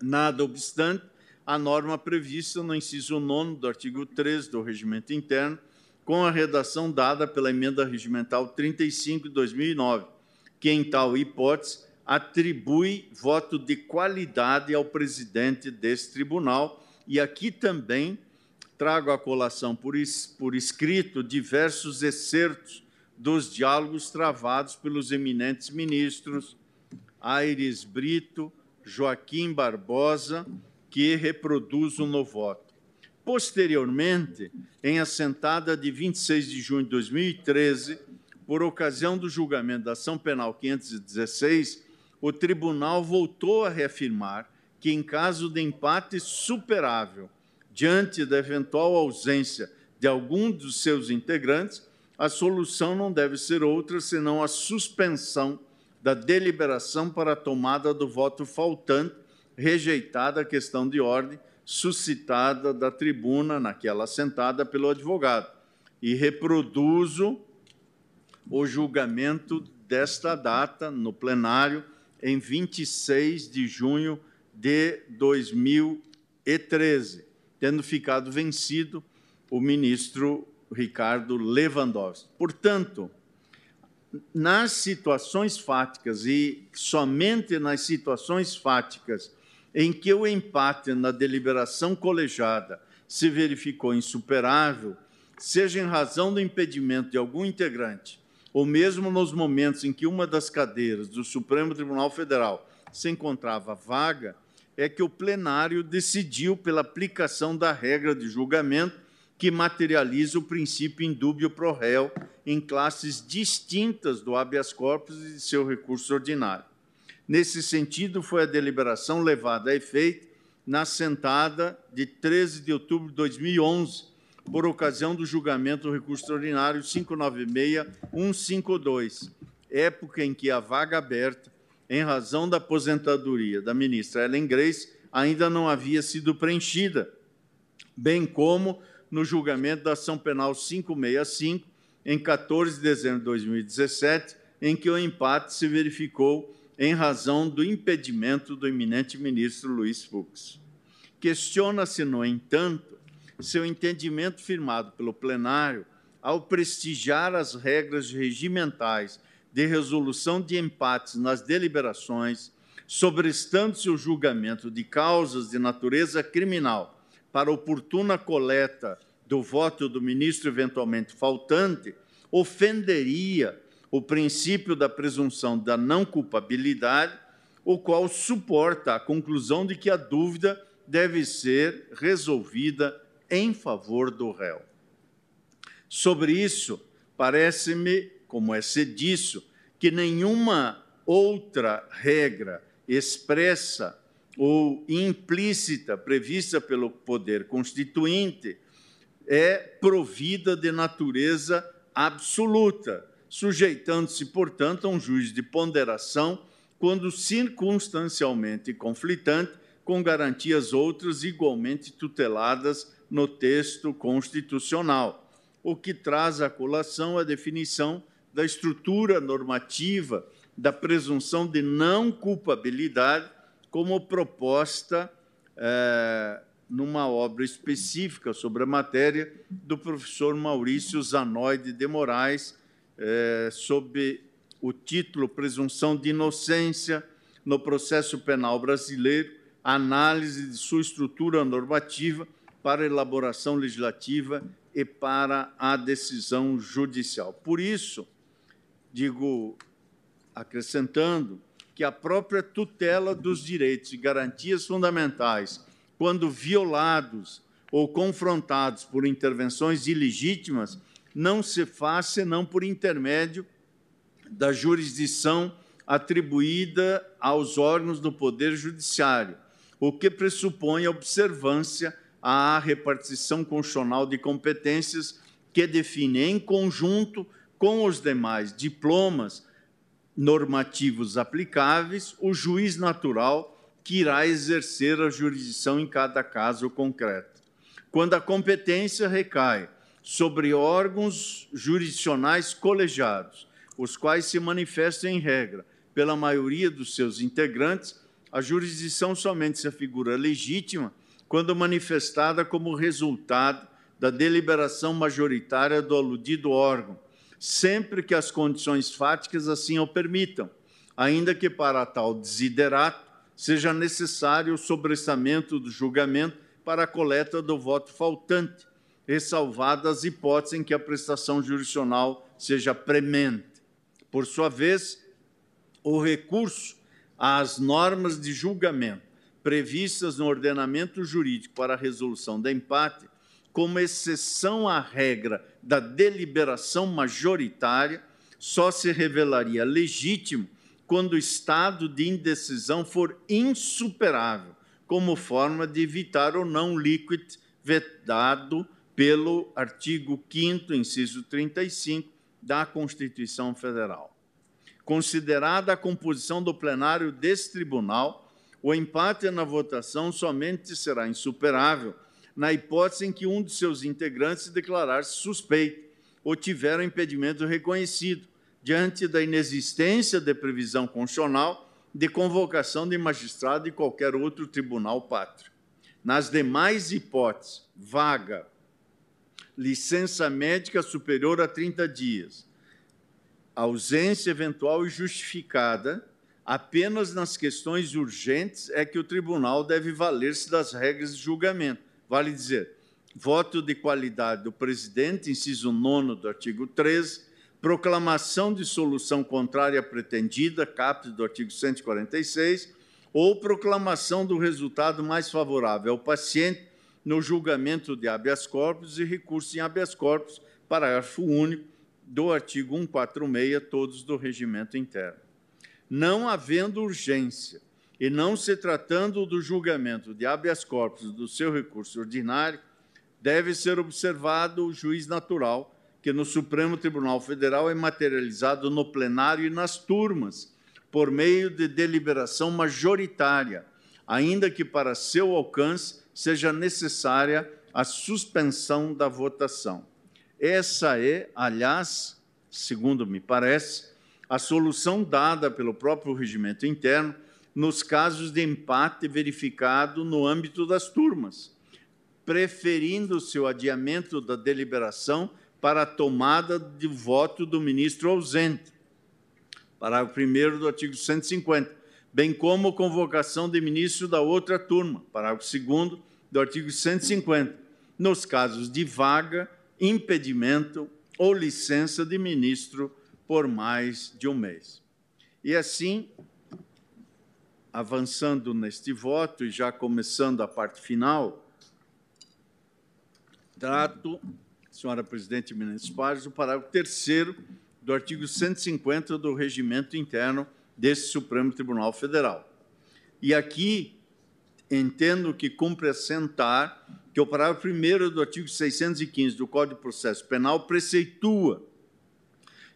Nada obstante, a norma prevista no inciso 9 do artigo 3 do Regimento Interno, com a redação dada pela Emenda Regimental 35 de 2009, que, em tal hipótese, atribui voto de qualidade ao presidente desse tribunal. E aqui também trago à colação por, por escrito diversos excertos dos diálogos travados pelos eminentes ministros Aires Brito, Joaquim Barbosa, que reproduzo no voto. Posteriormente, em assentada de 26 de junho de 2013, por ocasião do julgamento da ação penal 516, o tribunal voltou a reafirmar que, em caso de empate superável diante da eventual ausência de algum dos seus integrantes, a solução não deve ser outra senão a suspensão da deliberação para a tomada do voto faltante, rejeitada a questão de ordem suscitada da tribuna, naquela sentada pelo advogado. E reproduzo o julgamento desta data no plenário em 26 de junho de 2013 tendo ficado vencido o ministro Ricardo Lewandowski. Portanto, nas situações fáticas e somente nas situações fáticas em que o empate na deliberação colegiada se verificou insuperável, seja em razão do impedimento de algum integrante, ou mesmo nos momentos em que uma das cadeiras do Supremo Tribunal Federal se encontrava vaga, é que o plenário decidiu pela aplicação da regra de julgamento que materializa o princípio indúbio pro réu em classes distintas do habeas corpus e de seu recurso ordinário. Nesse sentido, foi a deliberação levada a efeito na sentada de 13 de outubro de 2011, por ocasião do julgamento do recurso ordinário 596-152, época em que a vaga aberta em razão da aposentadoria da ministra Ellen Grace, ainda não havia sido preenchida, bem como no julgamento da ação penal 565, em 14 de dezembro de 2017, em que o empate se verificou em razão do impedimento do eminente ministro Luiz Fux. Questiona-se, no entanto, seu entendimento firmado pelo plenário ao prestigiar as regras regimentais de resolução de empates nas deliberações, sobrestando-se o julgamento de causas de natureza criminal para oportuna coleta do voto do ministro eventualmente faltante, ofenderia o princípio da presunção da não culpabilidade, o qual suporta a conclusão de que a dúvida deve ser resolvida em favor do réu. Sobre isso, parece-me, como é disso, que nenhuma outra regra expressa ou implícita prevista pelo poder constituinte é provida de natureza absoluta, sujeitando-se, portanto, a um juiz de ponderação quando circunstancialmente conflitante, com garantias outras igualmente tuteladas no texto constitucional, o que traz à colação a definição da estrutura normativa da presunção de não culpabilidade como proposta é, numa obra específica sobre a matéria do professor Maurício Zanoide de Moraes, é, sob o título Presunção de Inocência no Processo Penal Brasileiro, análise de sua estrutura normativa para elaboração legislativa e para a decisão judicial. Por isso, digo, acrescentando, que a própria tutela dos direitos e garantias fundamentais, quando violados ou confrontados por intervenções ilegítimas, não se faz senão por intermédio da jurisdição atribuída aos órgãos do Poder Judiciário, o que pressupõe a observância à repartição constitucional de competências que define em conjunto com os demais diplomas normativos aplicáveis, o juiz natural que irá exercer a jurisdição em cada caso concreto. Quando a competência recai sobre órgãos jurisdicionais colegiados, os quais se manifestam em regra. Pela maioria dos seus integrantes, a jurisdição somente se afigura legítima quando manifestada como resultado da deliberação majoritária do aludido órgão, sempre que as condições fáticas assim o permitam, ainda que para tal desiderato seja necessário o sobressamento do julgamento para a coleta do voto faltante, ressalvadas as hipóteses em que a prestação jurisdicional seja premente. Por sua vez, o recurso às normas de julgamento previstas no ordenamento jurídico para a resolução de empate como exceção à regra da deliberação majoritária, só se revelaria legítimo quando o estado de indecisão for insuperável, como forma de evitar o não liquid vedado pelo artigo 5 inciso 35 da Constituição Federal. Considerada a composição do plenário desse tribunal, o empate na votação somente será insuperável na hipótese em que um de seus integrantes declarar-se suspeito ou tiver um impedimento reconhecido, diante da inexistência de previsão constitucional de convocação de magistrado de qualquer outro tribunal pátrio. Nas demais hipóteses, vaga, licença médica superior a 30 dias, ausência eventual e justificada, apenas nas questões urgentes é que o tribunal deve valer-se das regras de julgamento. Vale dizer, voto de qualidade do presidente, inciso 9 do artigo 13, proclamação de solução contrária pretendida, caput do artigo 146, ou proclamação do resultado mais favorável ao paciente no julgamento de habeas corpus e recurso em habeas corpus, parágrafo único do artigo 146, todos do regimento interno. Não havendo urgência e não se tratando do julgamento de habeas corpus do seu recurso ordinário, deve ser observado o juiz natural, que no Supremo Tribunal Federal é materializado no plenário e nas turmas, por meio de deliberação majoritária, ainda que para seu alcance seja necessária a suspensão da votação. Essa é, aliás, segundo me parece, a solução dada pelo próprio regimento interno nos casos de empate verificado no âmbito das turmas, preferindo-se o adiamento da deliberação para a tomada de voto do ministro ausente. Parágrafo 1 do artigo 150. bem como convocação de ministro da outra turma, parágrafo 2 do artigo 150, nos casos de vaga, impedimento ou licença de ministro por mais de um mês. E assim, avançando neste voto e já começando a parte final, trato, senhora presidente Eminentes Pares, o parágrafo 3 do artigo 150 do regimento interno desse Supremo Tribunal Federal. E aqui entendo que cumpre assentar que o parágrafo 1 do artigo 615 do Código de Processo Penal preceitua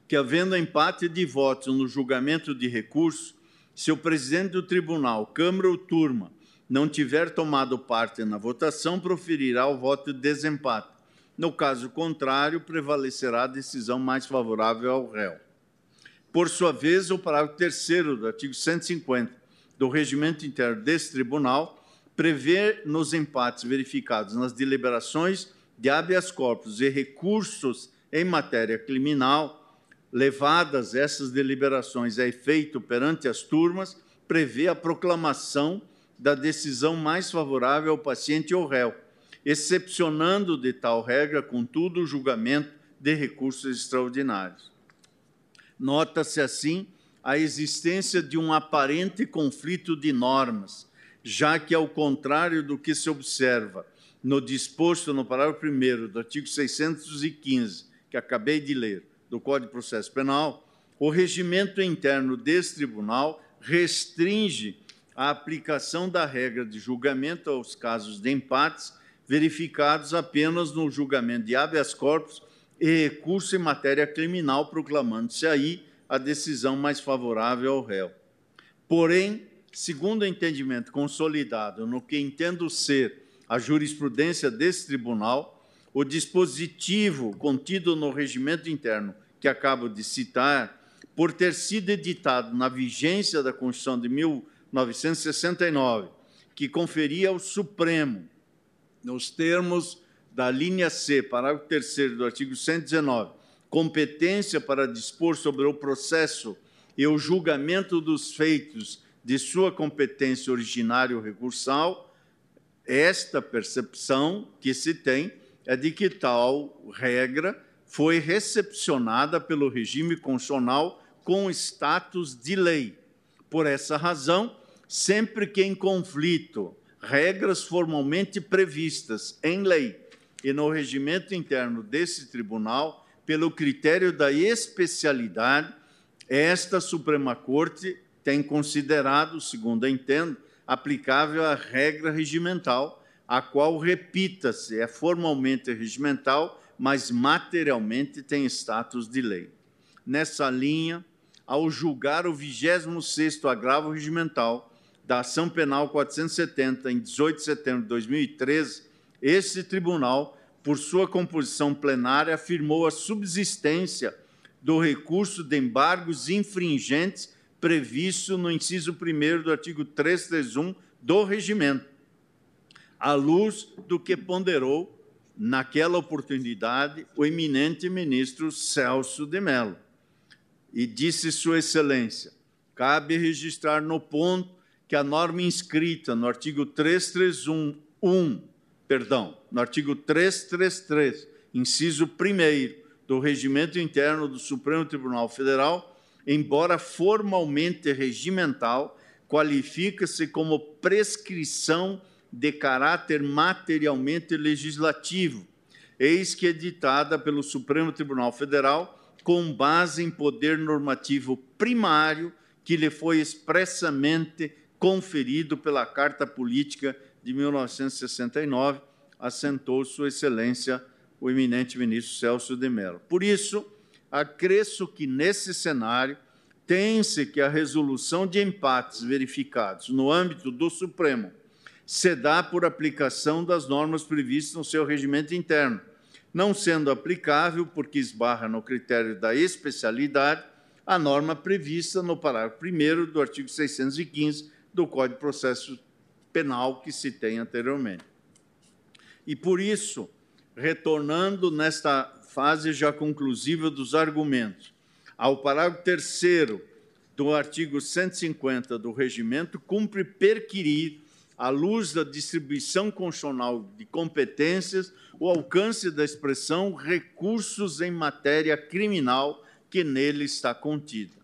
que, havendo empate de votos no julgamento de recurso, se o presidente do tribunal, Câmara ou turma, não tiver tomado parte na votação, proferirá o voto de desempate. No caso contrário, prevalecerá a decisão mais favorável ao réu. Por sua vez, o parágrafo 3 do artigo 150 do regimento interno desse tribunal prevê nos empates verificados nas deliberações de habeas corpus e recursos em matéria criminal, levadas essas deliberações a efeito perante as turmas, prevê a proclamação da decisão mais favorável ao paciente ou réu, excepcionando de tal regra, contudo, o julgamento de recursos extraordinários. Nota-se assim a existência de um aparente conflito de normas, já que, ao contrário do que se observa no disposto no parágrafo 1 do artigo 615, que acabei de ler, do Código de Processo Penal, o regimento interno desse tribunal restringe a aplicação da regra de julgamento aos casos de empates verificados apenas no julgamento de habeas corpus e recurso em matéria criminal, proclamando-se aí a decisão mais favorável ao réu. Porém, segundo o entendimento consolidado no que entendo ser a jurisprudência desse tribunal, o dispositivo contido no regimento interno que acabo de citar, por ter sido editado na vigência da Constituição de 1969, que conferia ao Supremo, nos termos da linha C, parágrafo 3 do artigo 119, competência para dispor sobre o processo e o julgamento dos feitos de sua competência originária ou recursal, esta percepção que se tem é de que tal regra foi recepcionada pelo regime constitucional com status de lei. Por essa razão, sempre que em conflito, regras formalmente previstas em lei e no regimento interno desse tribunal, pelo critério da especialidade, esta Suprema Corte tem considerado, segundo entendo, aplicável a regra regimental, a qual, repita-se, é formalmente regimental, mas materialmente tem status de lei. Nessa linha, ao julgar o 26º agravo regimental da ação penal 470 em 18 de setembro de 2013, esse tribunal, por sua composição plenária, afirmou a subsistência do recurso de embargos infringentes previsto no inciso 1 do artigo 331 do regimento, à luz do que ponderou, naquela oportunidade, o eminente ministro Celso de Mello. E disse Sua Excelência: cabe registrar no ponto que a norma inscrita no artigo 331, perdão, no artigo 333, inciso 1 do Regimento Interno do Supremo Tribunal Federal, embora formalmente regimental, qualifica-se como prescrição de caráter materialmente legislativo, eis que editada pelo Supremo Tribunal Federal com base em poder normativo primário que lhe foi expressamente conferido pela Carta Política de 1969, assentou Sua Excelência o eminente ministro Celso de Mello. Por isso, acresço que, nesse cenário, tem-se que a resolução de empates verificados no âmbito do Supremo se dá por aplicação das normas previstas no seu regimento interno, não sendo aplicável, porque esbarra no critério da especialidade, a norma prevista no parágrafo 1 do artigo 615 do Código de Processo Penal que citei anteriormente. E por isso, retornando nesta fase já conclusiva dos argumentos, ao parágrafo 3 do artigo 150 do regimento, cumpre perquirir, à luz da distribuição constitucional de competências, o alcance da expressão recursos em matéria criminal que nele está contida.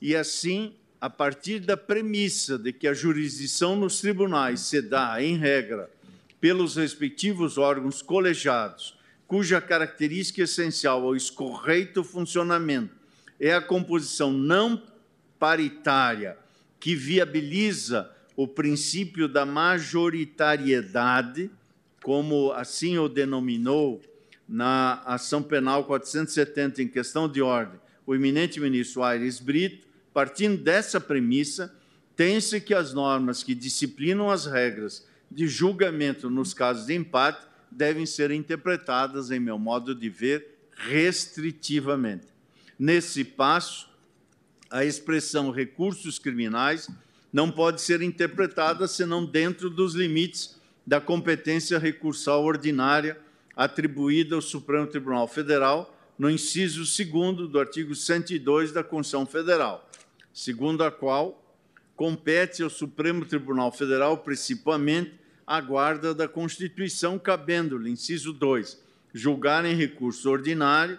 E assim, a partir da premissa de que a jurisdição nos tribunais se dá, em regra, pelos respectivos órgãos colegiados, cuja característica essencial ao escorreito funcionamento é a composição não paritária que viabiliza o princípio da majoritariedade, como assim o denominou na ação penal 470 em questão de ordem o eminente ministro Aires Brito, partindo dessa premissa, tem-se que as normas que disciplinam as regras de julgamento nos casos de empate devem ser interpretadas, em meu modo de ver, restritivamente. Nesse passo, a expressão recursos criminais não pode ser interpretada senão dentro dos limites da competência recursal ordinária atribuída ao Supremo Tribunal Federal no inciso 2 do artigo 102 da Constituição Federal, segundo a qual compete ao Supremo Tribunal Federal, principalmente, a guarda da Constituição, cabendo-lhe, inciso 2, julgar em recurso ordinário,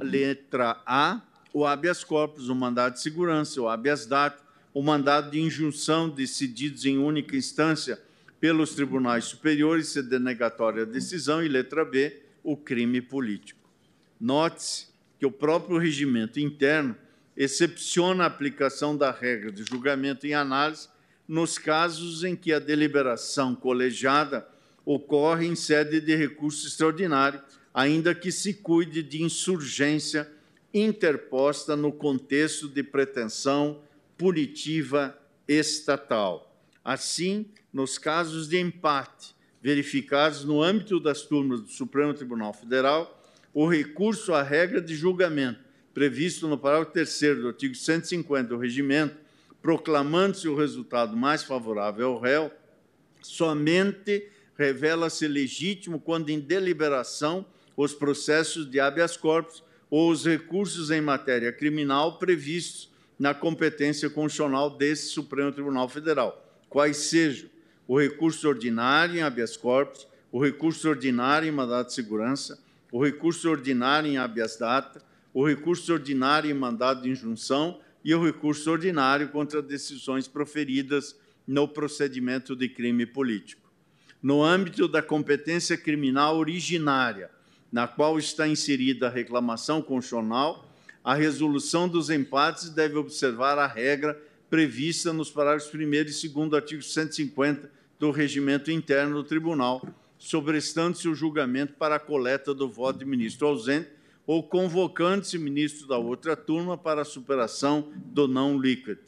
letra A, o habeas corpus, o mandado de segurança, o habeas data, o mandado de injunção decididos em única instância pelos tribunais superiores, se denegatória a decisão, e letra B, o crime político. Note-se que o próprio regimento interno excepciona a aplicação da regra de julgamento em análise nos casos em que a deliberação colegiada ocorre em sede de recurso extraordinário, ainda que se cuide de insurgência interposta no contexto de pretensão punitiva estatal. Assim, nos casos de empate verificados no âmbito das turmas do Supremo Tribunal Federal, o recurso à regra de julgamento previsto no parágrafo 3 do artigo 150 do regimento proclamando-se o resultado mais favorável ao réu, somente revela-se legítimo quando em deliberação os processos de habeas corpus ou os recursos em matéria criminal previstos na competência constitucional desse Supremo Tribunal Federal, quais sejam o recurso ordinário em habeas corpus, o recurso ordinário em mandado de segurança, o recurso ordinário em habeas data, o recurso ordinário em mandado de injunção e o recurso ordinário contra decisões proferidas no procedimento de crime político. No âmbito da competência criminal originária, na qual está inserida a reclamação constitucional, a resolução dos empates deve observar a regra prevista nos parágrafos 1 e 2 do artigo 150 do regimento interno do tribunal, sobrestando-se o julgamento para a coleta do voto de ministro ausente ou convocando-se ministro da outra turma para a superação do não líquido.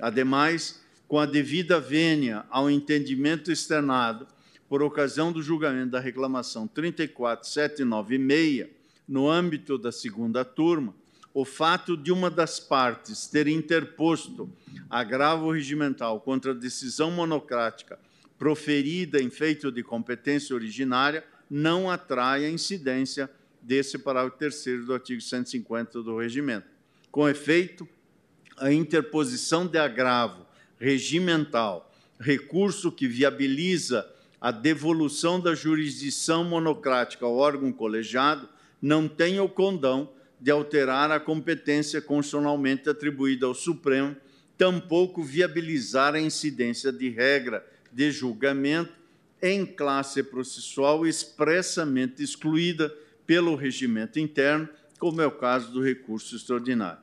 Ademais, com a devida vênia ao entendimento externado por ocasião do julgamento da reclamação 34796, no âmbito da segunda turma, o fato de uma das partes ter interposto agravo regimental contra a decisão monocrática proferida em feito de competência originária não atrai a incidência desse parágrafo terceiro do artigo 150 do regimento. Com efeito, a interposição de agravo regimental, recurso que viabiliza a devolução da jurisdição monocrática ao órgão colegiado, não tem o condão de alterar a competência constitucionalmente atribuída ao Supremo, tampouco viabilizar a incidência de regra de julgamento em classe processual expressamente excluída pelo regimento interno, como é o caso do recurso extraordinário.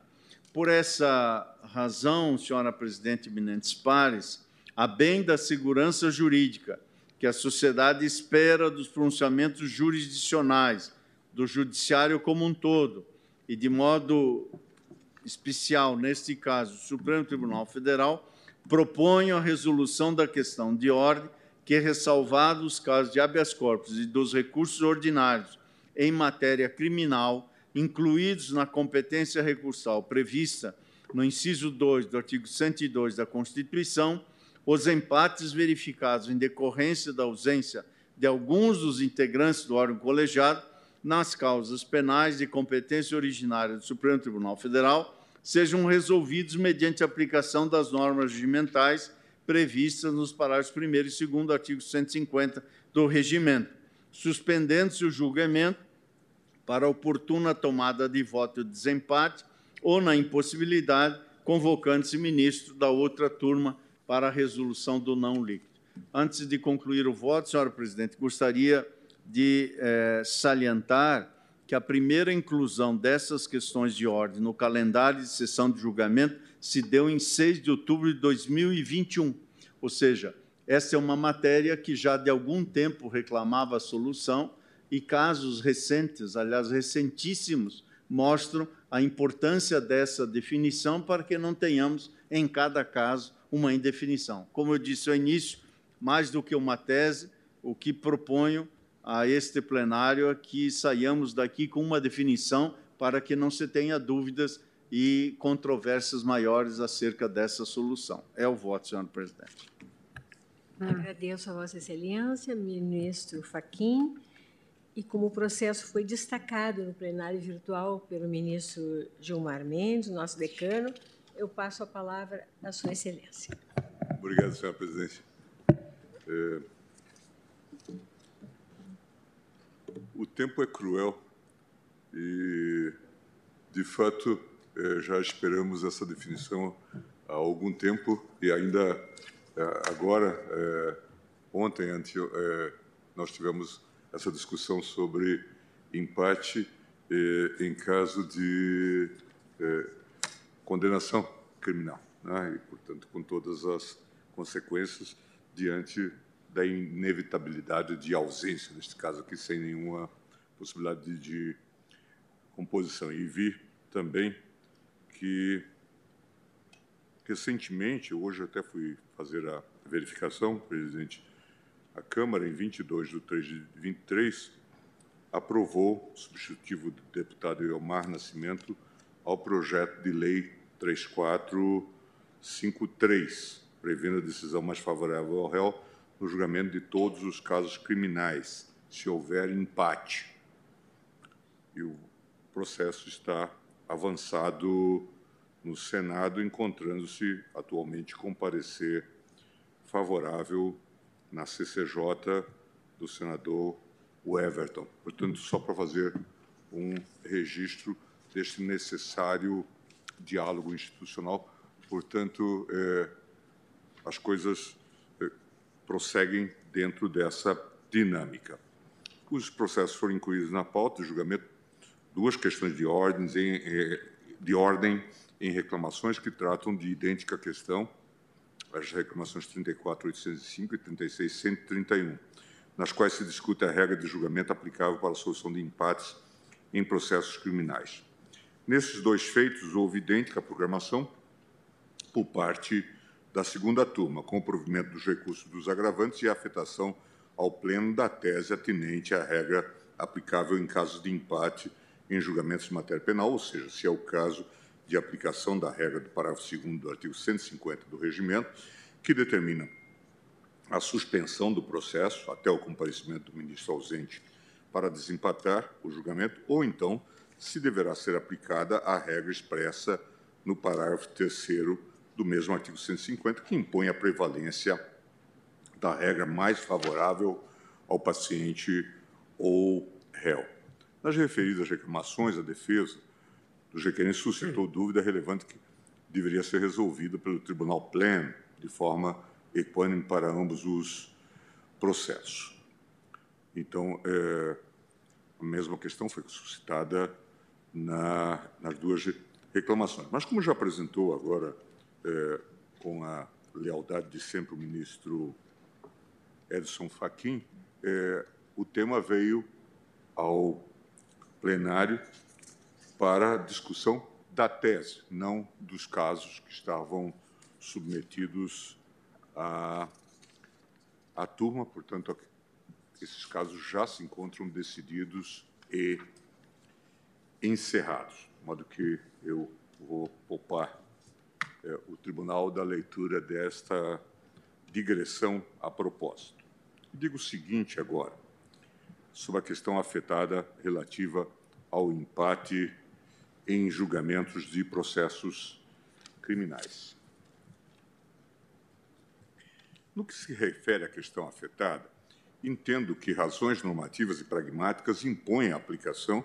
Por essa razão, senhora presidente Eminentes Pares, a bem da segurança jurídica que a sociedade espera dos pronunciamentos jurisdicionais, do judiciário como um todo, e de modo especial, neste caso, o Supremo Tribunal Federal, proponho a resolução da questão de ordem que, ressalvados os casos de habeas corpus e dos recursos ordinários em matéria criminal, incluídos na competência recursal prevista no inciso 2 do artigo 102 da Constituição, os empates verificados em decorrência da ausência de alguns dos integrantes do órgão colegiado nas causas penais de competência originária do Supremo Tribunal Federal sejam resolvidos mediante aplicação das normas regimentais previstas nos parágrafos 1 e 2 do artigo 150 do regimento, suspendendo-se o julgamento para oportuna tomada de voto de desempate ou, na impossibilidade, convocando-se ministro da outra turma para a resolução do não líquido. Antes de concluir o voto, senhora presidente, gostaria de eh, salientar que a primeira inclusão dessas questões de ordem no calendário de sessão de julgamento se deu em 6 de outubro de 2021, ou seja, essa é uma matéria que já de algum tempo reclamava a solução e casos recentes, aliás, recentíssimos, mostram a importância dessa definição para que não tenhamos, em cada caso, uma indefinição. Como eu disse ao início, mais do que uma tese, o que proponho a este plenário é que saiamos daqui com uma definição para que não se tenha dúvidas e controvérsias maiores acerca dessa solução. É o voto, senhor presidente. Agradeço a Vossa Excelência, ministro Faquim. E como o processo foi destacado no plenário virtual pelo ministro Gilmar Mendes, nosso decano, eu passo a palavra à Sua Excelência. Obrigado, senhora presidente. É... O tempo é cruel e, de fato, é, já esperamos essa definição há algum tempo e ainda é, agora, é, ontem, ante, é, nós tivemos essa discussão sobre empate eh, em caso de eh, condenação criminal, né? e, portanto, com todas as consequências diante da inevitabilidade de ausência, neste caso aqui, sem nenhuma possibilidade de, de composição. E vi também que, recentemente, hoje até fui fazer a verificação, presidente, a Câmara, em 22 de 3 de 23, aprovou substitutivo do deputado Elmar Nascimento ao projeto de lei 3453, prevendo a decisão mais favorável ao réu no julgamento de todos os casos criminais, se houver empate. E o processo está avançado no Senado, encontrando-se atualmente com parecer favorável na CCJ do senador Everton. Portanto, só para fazer um registro deste necessário diálogo institucional. Portanto, é, as coisas é, prosseguem dentro dessa dinâmica. Os processos foram incluídos na pauta de julgamento duas questões de, é, de ordem em reclamações que tratam de idêntica questão as reclamações 34.805 e 36.131, nas quais se discute a regra de julgamento aplicável para a solução de empates em processos criminais. Nesses dois feitos, houve idêntica programação por parte da segunda turma, com o provimento dos recursos dos agravantes e a afetação ao pleno da tese atinente à regra aplicável em casos de empate em julgamentos de matéria penal, ou seja, se é o caso de aplicação da regra do parágrafo 2 do artigo 150 do regimento, que determina a suspensão do processo até o comparecimento do ministro ausente para desempatar o julgamento, ou então se deverá ser aplicada a regra expressa no parágrafo 3 do mesmo artigo 150, que impõe a prevalência da regra mais favorável ao paciente ou réu. Nas referidas reclamações, a defesa do requerente suscitou dúvida relevante que deveria ser resolvida pelo Tribunal Pleno de forma equânime para ambos os processos. Então, é, a mesma questão foi suscitada na, nas duas reclamações. Mas, como já apresentou agora, é, com a lealdade de sempre o ministro Edson Fachin, é, o tema veio ao plenário para discussão da tese, não dos casos que estavam submetidos à, à turma. Portanto, esses casos já se encontram decididos e encerrados, de modo que eu vou poupar é, o tribunal da leitura desta digressão a propósito. Digo o seguinte agora, sobre a questão afetada relativa ao empate em julgamentos de processos criminais. No que se refere à questão afetada, entendo que razões normativas e pragmáticas impõem a aplicação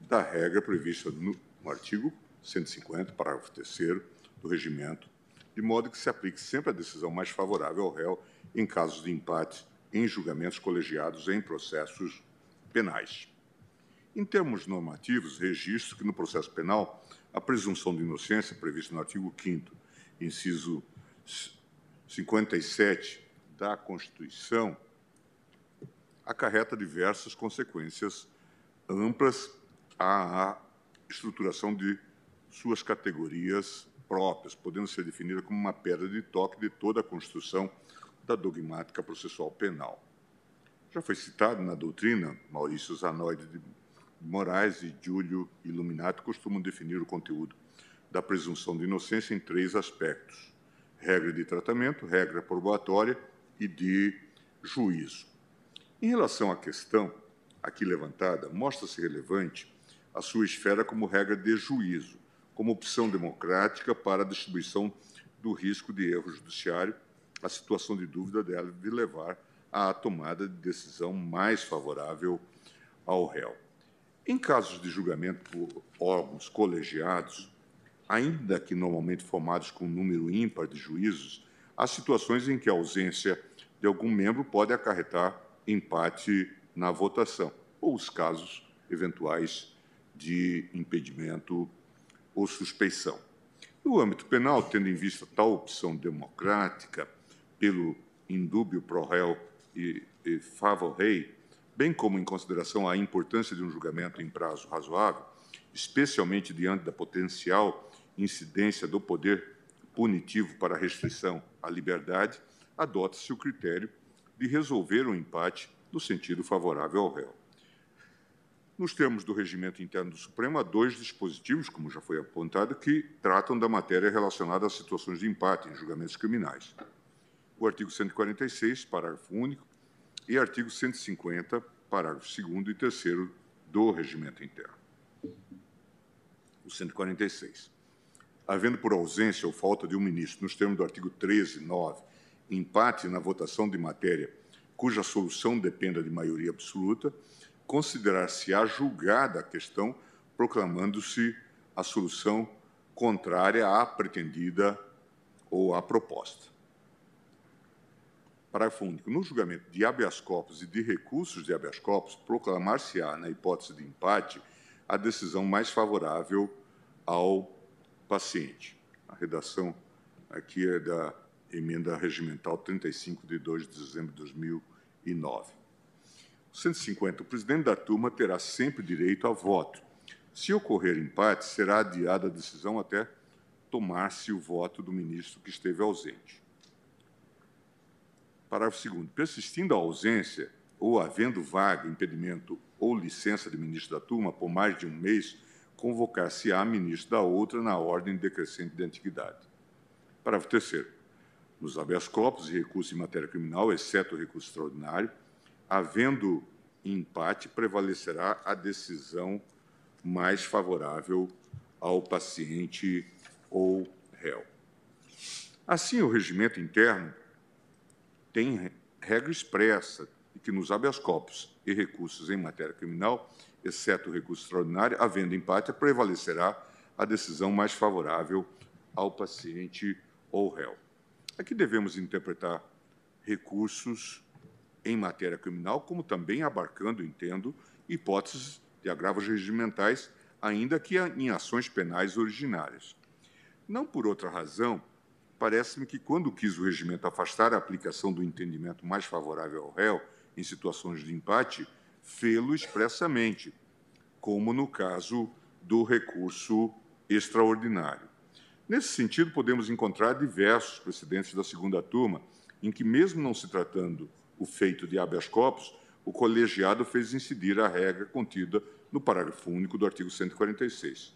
da regra prevista no, no artigo 150, parágrafo 3 do regimento, de modo que se aplique sempre a decisão mais favorável ao réu em casos de empate em julgamentos colegiados em processos penais. Em termos normativos, registro que no processo penal a presunção de inocência prevista no artigo 5 inciso 57 da Constituição acarreta diversas consequências amplas à estruturação de suas categorias próprias, podendo ser definida como uma pedra de toque de toda a construção da dogmática processual penal. Já foi citado na doutrina, Maurício Zanoide de Moraes e Júlio Illuminato costumam definir o conteúdo da presunção de inocência em três aspectos: regra de tratamento, regra probatória e de juízo. Em relação à questão aqui levantada, mostra-se relevante a sua esfera como regra de juízo, como opção democrática para a distribuição do risco de erro judiciário, a situação de dúvida dela de levar à tomada de decisão mais favorável ao réu. Em casos de julgamento por órgãos colegiados, ainda que normalmente formados com um número ímpar de juízos, há situações em que a ausência de algum membro pode acarretar empate na votação, ou os casos eventuais de impedimento ou suspeição. No âmbito penal, tendo em vista tal opção democrática pelo indúbio pro réu e, e favor rei, bem como em consideração à importância de um julgamento em prazo razoável, especialmente diante da potencial incidência do poder punitivo para a restrição à liberdade, adota-se o critério de resolver o um empate no sentido favorável ao réu. Nos termos do regimento interno do Supremo, há dois dispositivos, como já foi apontado, que tratam da matéria relacionada a situações de empate em julgamentos criminais. O artigo 146, parágrafo único, e artigo 150, parágrafo 2 e 3 do regimento interno. O 146. Havendo por ausência ou falta de um ministro, nos termos do artigo 13, 9, empate na votação de matéria cuja solução dependa de maioria absoluta, considerar-se-á julgada a questão, proclamando-se a solução contrária à pretendida ou à proposta. Parágrafo único. No julgamento de habeas corpus e de recursos de habeas corpus, proclamar-se-á, na hipótese de empate, a decisão mais favorável ao paciente. A redação aqui é da emenda regimental 35 de 2 de dezembro de 2009. 150. O presidente da turma terá sempre direito a voto. Se ocorrer empate, será adiada a decisão até tomar-se o voto do ministro que esteve ausente. Parágrafo 2. Persistindo a ausência ou havendo vaga, impedimento ou licença de ministro da turma por mais de um mês, convocar-se-á ministro da outra na ordem decrescente de antiguidade. Parágrafo 3. Nos habeas corpus e recursos em matéria criminal, exceto o recurso extraordinário, havendo empate, prevalecerá a decisão mais favorável ao paciente ou réu. Assim, o regimento interno tem regra expressa que nos habeas corpus e recursos em matéria criminal, exceto o recurso extraordinário, havendo empate, prevalecerá a decisão mais favorável ao paciente ou réu. Aqui devemos interpretar recursos em matéria criminal, como também abarcando, entendo, hipóteses de agravos regimentais, ainda que em ações penais originárias. Não por outra razão, parece-me que, quando quis o regimento afastar a aplicação do entendimento mais favorável ao réu em situações de empate, fê-lo expressamente, como no caso do recurso extraordinário. Nesse sentido, podemos encontrar diversos precedentes da segunda turma em que, mesmo não se tratando o feito de habeas corpus, o colegiado fez incidir a regra contida no parágrafo único do artigo 146.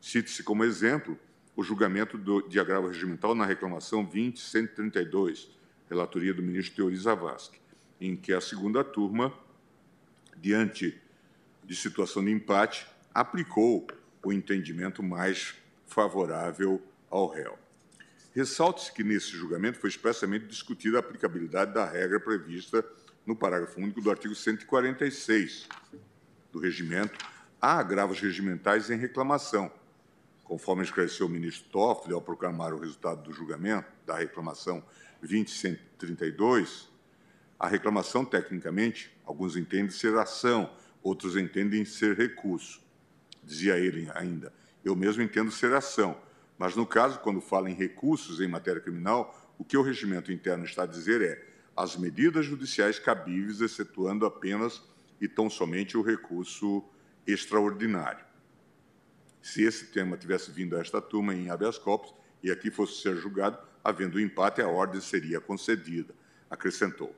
Cite-se como exemplo o julgamento do, de agravo regimental na reclamação 20.132, relatoria do ministro Teori Zavascki, em que a segunda turma, diante de situação de empate, aplicou o entendimento mais favorável ao réu. Ressalte-se que, nesse julgamento, foi expressamente discutida a aplicabilidade da regra prevista no parágrafo único do artigo 146 do regimento a agravos regimentais em reclamação, conforme esclareceu o ministro Toffoli ao proclamar o resultado do julgamento da reclamação 2032, a reclamação, tecnicamente, alguns entendem ser ação, outros entendem ser recurso. Dizia ele ainda, eu mesmo entendo ser ação, mas no caso, quando fala em recursos em matéria criminal, o que o regimento interno está a dizer é as medidas judiciais cabíveis, excetuando apenas e tão somente o recurso extraordinário. Se esse tema tivesse vindo a esta turma em habeas corpus e aqui fosse ser julgado, havendo empate, a ordem seria concedida, acrescentou.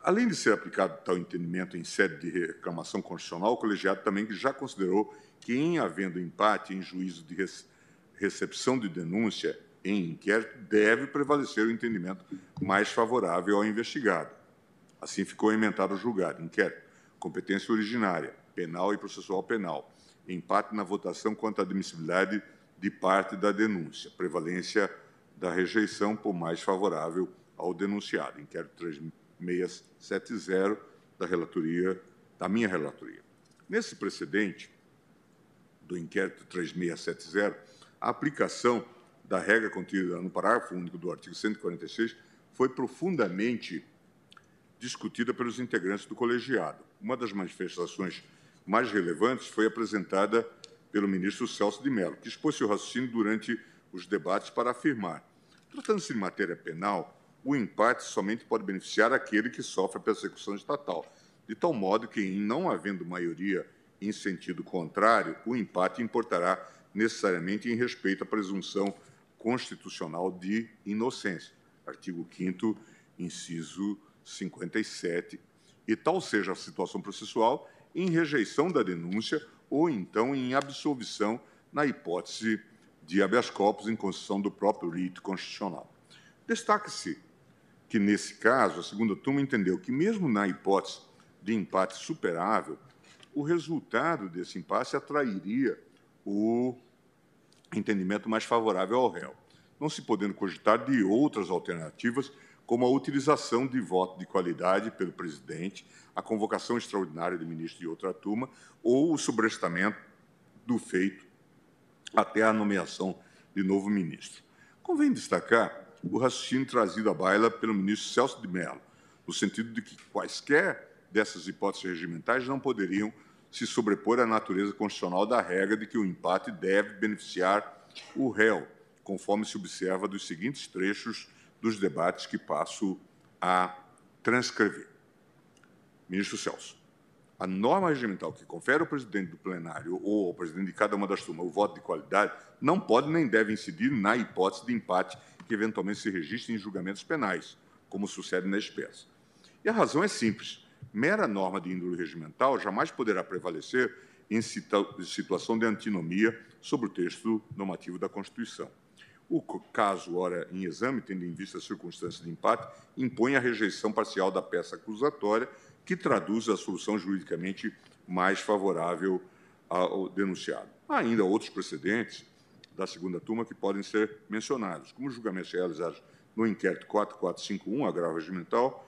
Além de ser aplicado tal entendimento em sede de reclamação constitucional, o colegiado também já considerou que, em havendo empate em juízo de recepção de denúncia em inquérito, deve prevalecer o entendimento mais favorável ao investigado. Assim ficou emendado o julgado, inquérito, competência originária, penal e processual penal, empate na votação quanto à admissibilidade de parte da denúncia, prevalência da rejeição por mais favorável ao denunciado, inquérito 3670 da relatoria, da minha relatoria. Nesse precedente do inquérito 3670, a aplicação da regra contida no parágrafo único do artigo 146 foi profundamente discutida pelos integrantes do colegiado. Uma das manifestações mais relevantes foi apresentada pelo ministro Celso de Mello, que expôs seu raciocínio durante os debates para afirmar: tratando-se de matéria penal, o empate somente pode beneficiar aquele que sofre a persecução estatal, de tal modo que, em não havendo maioria em sentido contrário, o empate importará necessariamente em respeito à presunção constitucional de inocência. Artigo 5 inciso 57. E tal seja a situação processual em rejeição da denúncia ou então em absolvição na hipótese de habeas corpus em concessão do próprio rito constitucional. Destaque-se que, nesse caso, a segunda turma entendeu que, mesmo na hipótese de empate superável, o resultado desse impasse atrairia o entendimento mais favorável ao réu, não se podendo cogitar de outras alternativas, como a utilização de voto de qualidade pelo presidente, a convocação extraordinária do ministro de outra turma ou o sobrestamento do feito até a nomeação de novo ministro. Convém destacar o raciocínio trazido à baila pelo ministro Celso de Mello, no sentido de que quaisquer dessas hipóteses regimentais não poderiam se sobrepor à natureza constitucional da regra de que o empate deve beneficiar o réu, conforme se observa dos seguintes trechos dos debates que passo a transcrever. Ministro Celso, a norma regimental que confere ao presidente do plenário ou ao presidente de cada uma das turmas o voto de qualidade não pode nem deve incidir na hipótese de empate que eventualmente se registre em julgamentos penais, como sucede na espécie. E a razão é simples. Mera norma de índole regimental jamais poderá prevalecer em situação de antinomia sobre o texto normativo da Constituição. O caso, ora em exame, tendo em vista as circunstâncias de empate, impõe a rejeição parcial da peça acusatória, que traduz a solução juridicamente mais favorável ao denunciado. Há ainda outros precedentes da segunda turma que podem ser mencionados, como julgamentos realizados no inquérito 4451, agravo regimental,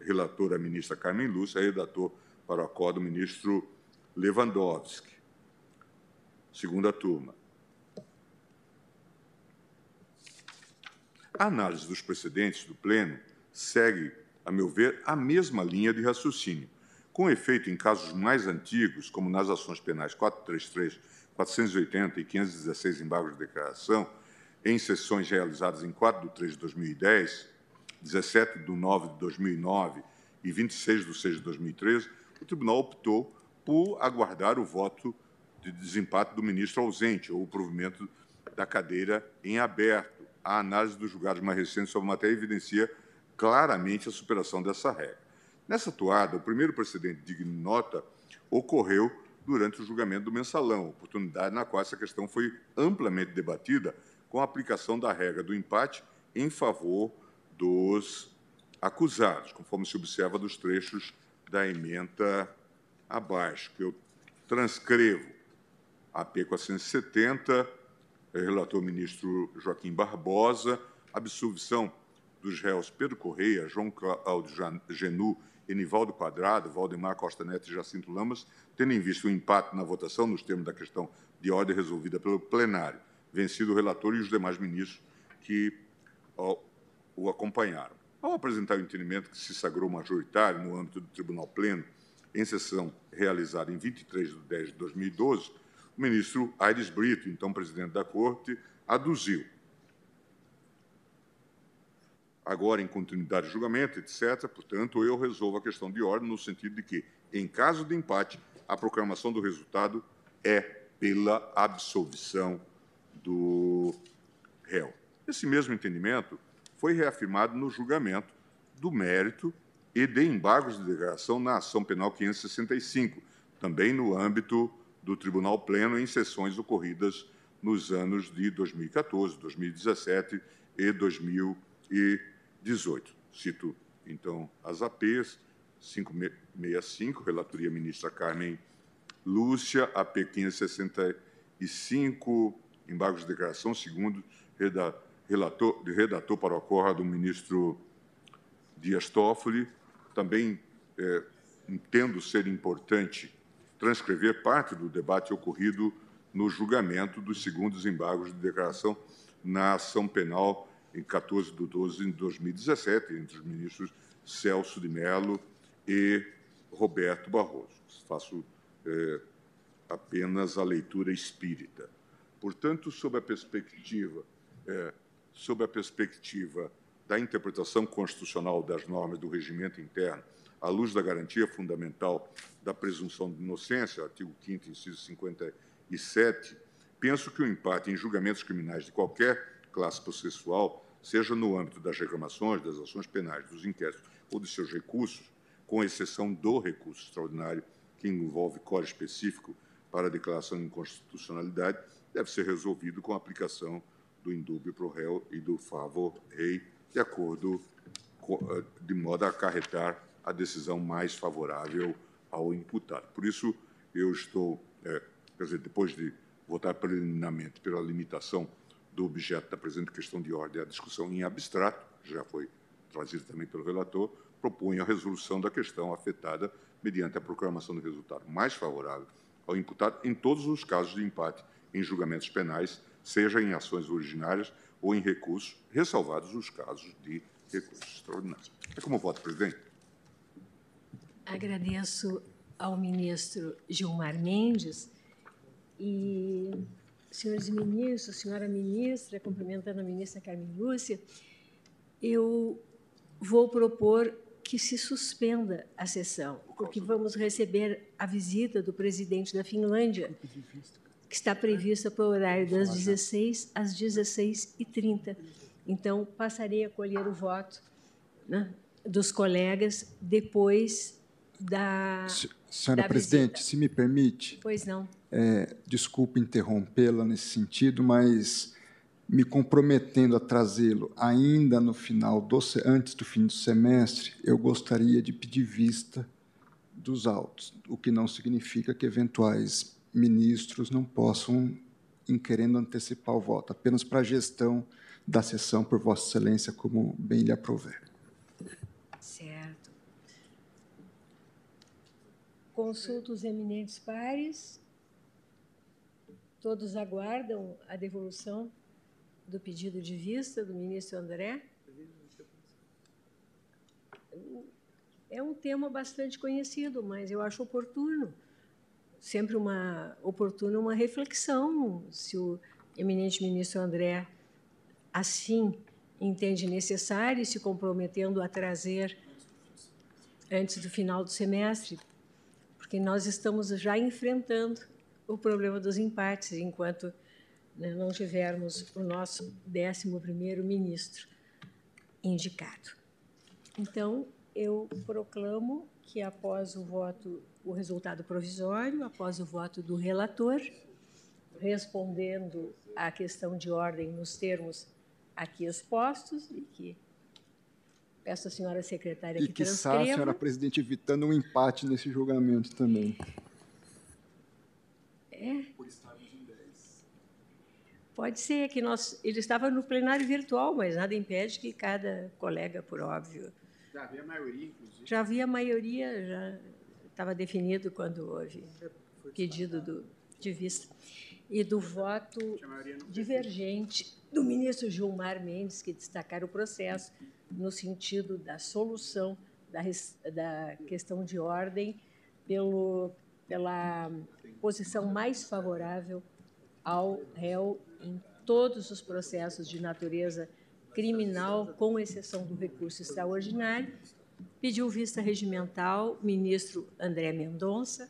relatora a ministra Carmen Lúcia, redator para o acordo o ministro Lewandowski. Segunda turma. A análise dos precedentes do Pleno segue, a meu ver, a mesma linha de raciocínio, com efeito em casos mais antigos, como nas ações penais 433 480 e 516 embargos de declaração, em sessões realizadas em 4 de 3 de 2010, 17 de 9 de 2009 e 26 de 6 de 2013, o tribunal optou por aguardar o voto de desempate do ministro ausente ou o provimento da cadeira em aberto. A análise dos julgados mais recentes sobre a matéria evidencia claramente a superação dessa regra. Nessa toada, o primeiro precedente digno de nota ocorreu durante o julgamento do mensalão, oportunidade na qual essa questão foi amplamente debatida com a aplicação da regra do empate em favor dos acusados, conforme se observa dos trechos da emenda abaixo, que eu transcrevo. AP 470, relator ministro Joaquim Barbosa, absolvição dos réus Pedro Correia, João Cláudio Genu, Enivaldo Quadrado, Valdemar Costa Neto e Jacinto Lamas, tendo em vista o empate na votação nos termos da questão de ordem resolvida pelo plenário, vencido o relator e os demais ministros que ó, o acompanharam. Ao apresentar o entendimento que se sagrou majoritário no âmbito do Tribunal Pleno, em sessão realizada em 23 de 10 de 2012, o ministro Aires Brito, então presidente da Corte, aduziu agora em continuidade de julgamento, etc. Portanto, eu resolvo a questão de ordem no sentido de que, em caso de empate, a proclamação do resultado é pela absolvição do réu. Esse mesmo entendimento foi reafirmado no julgamento do mérito e de embargos de declaração na ação penal 565, também no âmbito do Tribunal Pleno em sessões ocorridas nos anos de 2014, 2017 e 2018. 18. Cito, então, as APs, 565, relatoria ministra Carmen Lúcia, AP 565, embargos de declaração, segundo relator, redator para o acordo do ministro Dias Toffoli. Também é, entendo ser importante transcrever parte do debate ocorrido no julgamento dos segundos embargos de declaração na ação penal em 14 de 12 de 2017, entre os ministros Celso de Mello e Roberto Barroso. Faço é, apenas a leitura espírita. Portanto, sob a perspectiva, é, sob a perspectiva da interpretação constitucional das normas do regimento interno, à luz da garantia fundamental da presunção de inocência, artigo 5 inciso 57, penso que o empate em julgamentos criminais de qualquer classe processual seja no âmbito das reclamações, das ações penais, dos inquéritos ou de seus recursos, com exceção do recurso extraordinário, que envolve core específico para a declaração de inconstitucionalidade, deve ser resolvido com a aplicação do indúbio pro réu e do favor rei, de acordo eh, de modo a acarretar a decisão mais favorável ao imputado. Por isso, eu estou, é, quer dizer, depois de votar preliminarmente pela limitação do objeto da presente questão de ordem à discussão em abstrato, já foi trazido também pelo relator, propõe a resolução da questão afetada mediante a proclamação do resultado mais favorável ao imputado em todos os casos de empate em julgamentos penais, seja em ações originárias ou em recursos, ressalvados os casos de recursos extraordinários. É como voto, presidente. Agradeço ao ministro Gilmar Mendes e senhores ministros, senhora ministra, cumprimentando a ministra Carmen Lúcia, eu vou propor que se suspenda a sessão, porque vamos receber a visita do presidente da Finlândia, que está prevista para o horário das 16 às 16h30. Então, passarei a colher o voto né, dos colegas depois da. Senhora da presidente, visita. se me permite. Pois não. É, desculpe interrompê-la nesse sentido, mas me comprometendo a trazê-lo ainda no final do antes do fim do semestre, eu gostaria de pedir vista dos autos, o que não significa que eventuais ministros não possam, em querendo antecipar o voto, apenas para a gestão da sessão por Vossa Excelência, como bem lhe aprouver. Certo. Consulto os eminentes pares. Todos aguardam a devolução do pedido de vista do ministro André? É um tema bastante conhecido, mas eu acho oportuno, sempre uma oportuna uma reflexão, se o eminente ministro André assim entende necessário, se comprometendo a trazer antes do final do semestre, porque nós estamos já enfrentando o problema dos empates, enquanto né, não tivermos o nosso 11º ministro indicado. Então, eu proclamo que após o voto, o resultado provisório, após o voto do relator, respondendo à questão de ordem nos termos aqui expostos e que peço à senhora secretária E que que transcreva. senhora presidente, evitando um empate nesse julgamento também. É, Por estarmos Pode ser que nós. Ele estava no plenário virtual, mas nada impede que cada colega, por óbvio. Já havia maioria, inclusive. Já havia maioria, já estava definido quando houve pedido do, de vista. E do voto divergente do ministro Gilmar Mendes, que destacaram o processo no sentido da solução da, da questão de ordem pelo, pela posição mais favorável ao réu em todos os processos de natureza criminal, com exceção do recurso extraordinário. Pediu vista regimental, ministro André Mendonça.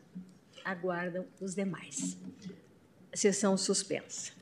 Aguardam os demais. Sessão suspensa.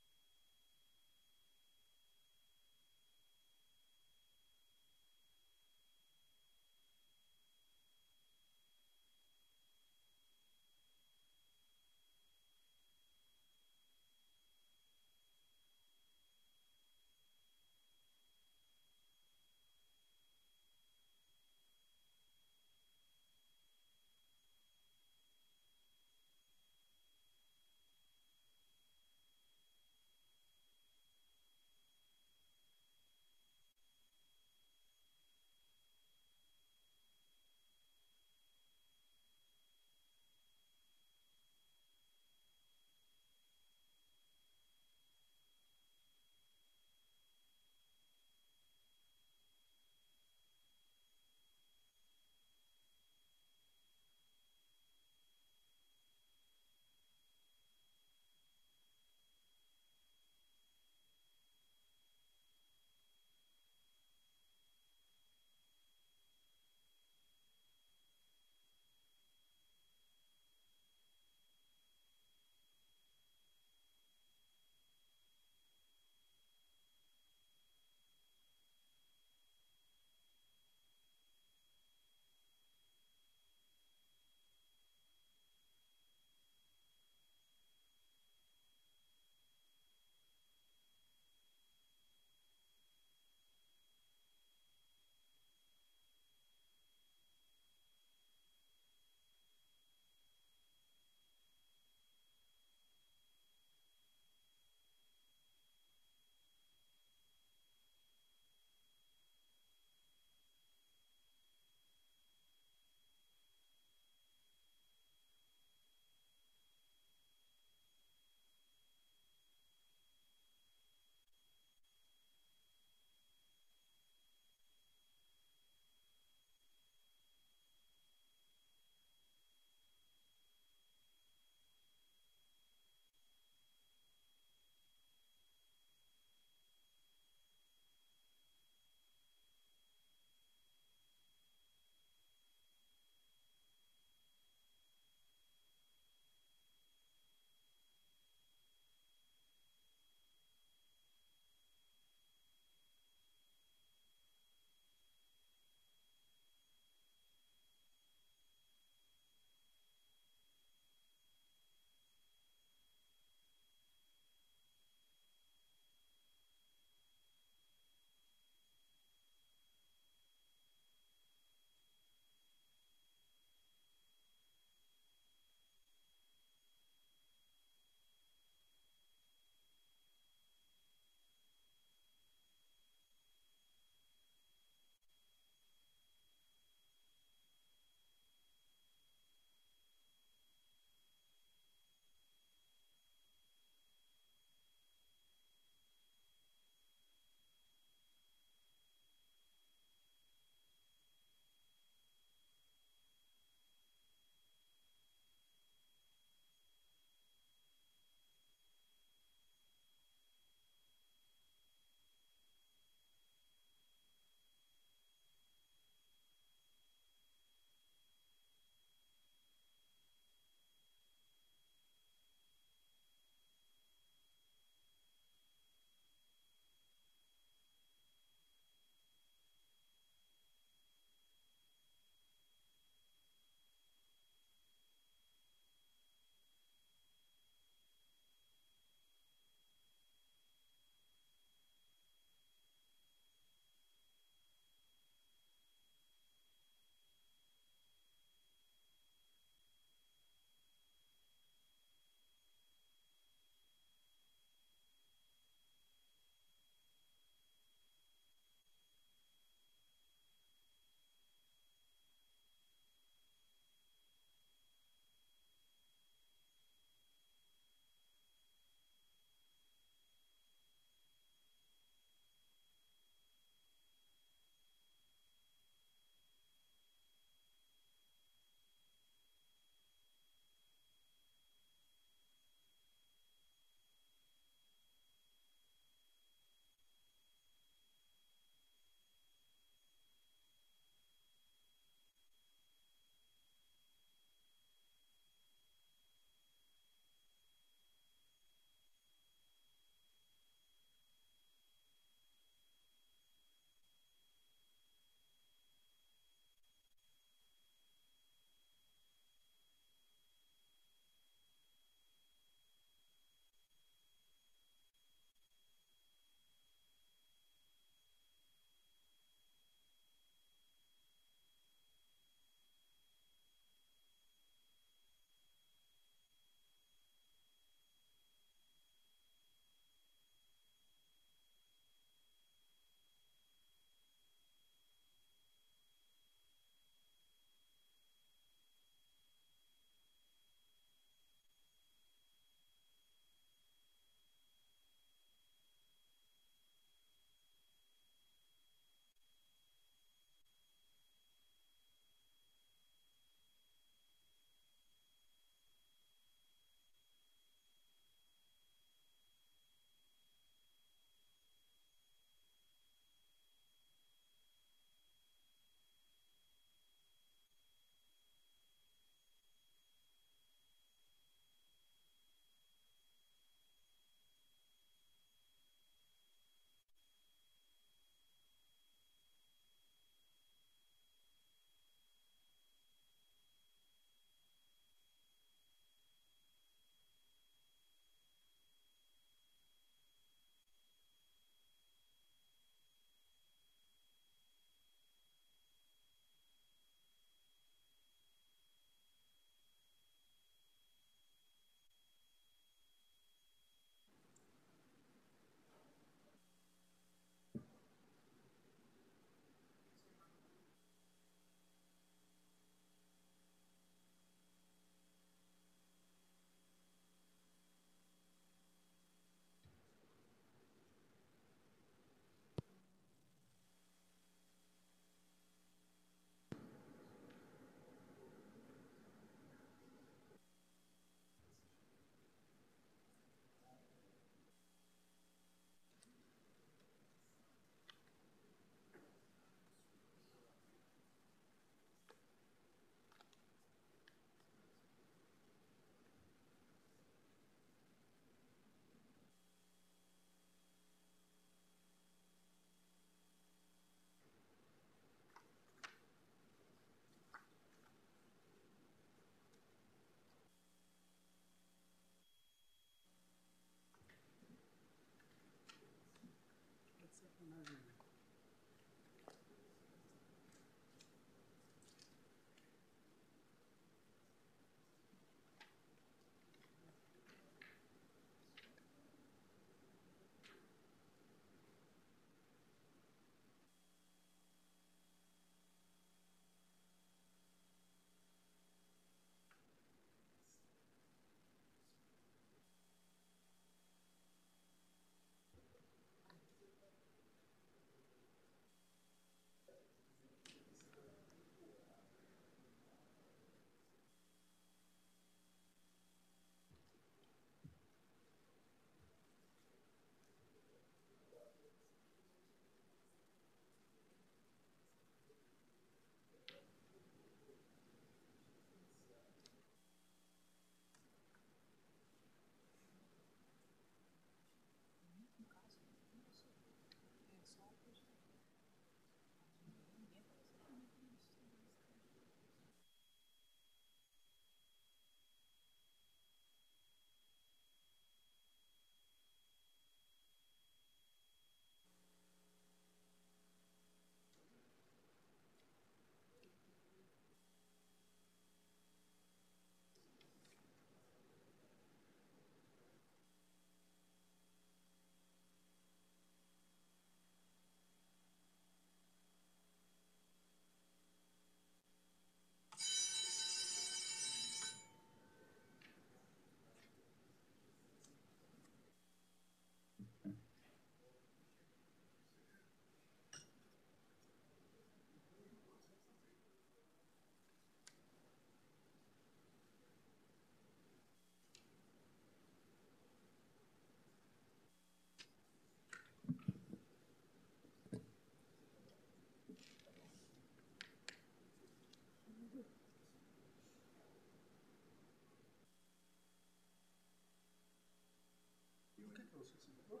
Por que, que?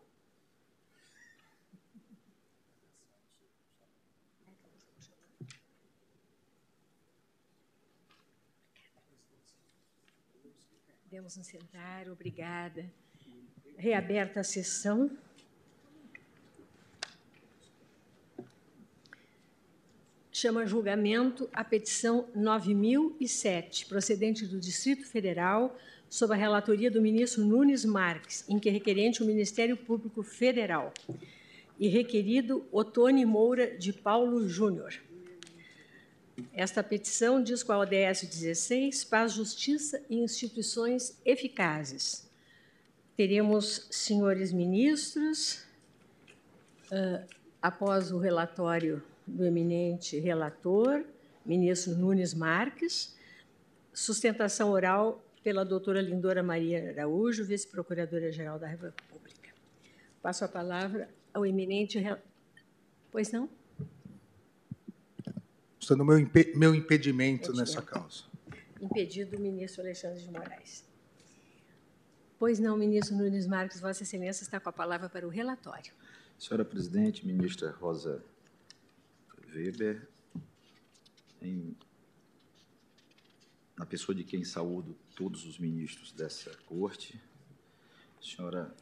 Podemos nos sentar, obrigada. Reaberta a sessão. chama julgamento a petição 9007, procedente do Distrito Federal, sob a relatoria do ministro Nunes Marques, em que é requerente o Ministério Público Federal e requerido Otone Moura de Paulo Júnior. Esta petição diz com a ODS 16 paz, justiça e instituições eficazes. Teremos senhores ministros, uh, após o relatório do eminente relator, ministro Nunes Marques, sustentação oral pela doutora Lindora Maria Araújo, vice-procuradora-geral da República. Passo a palavra ao eminente... Pois não? Mostrando meu, impe meu impedimento nessa causa. Impedido o ministro Alexandre de Moraes. Pois não, ministro Nunes Marques, Vossa Excelência está com a palavra para o relatório. Senhora Presidente, ministra Rosa Weber, em, na pessoa de quem saúdo todos os ministros dessa corte, senhora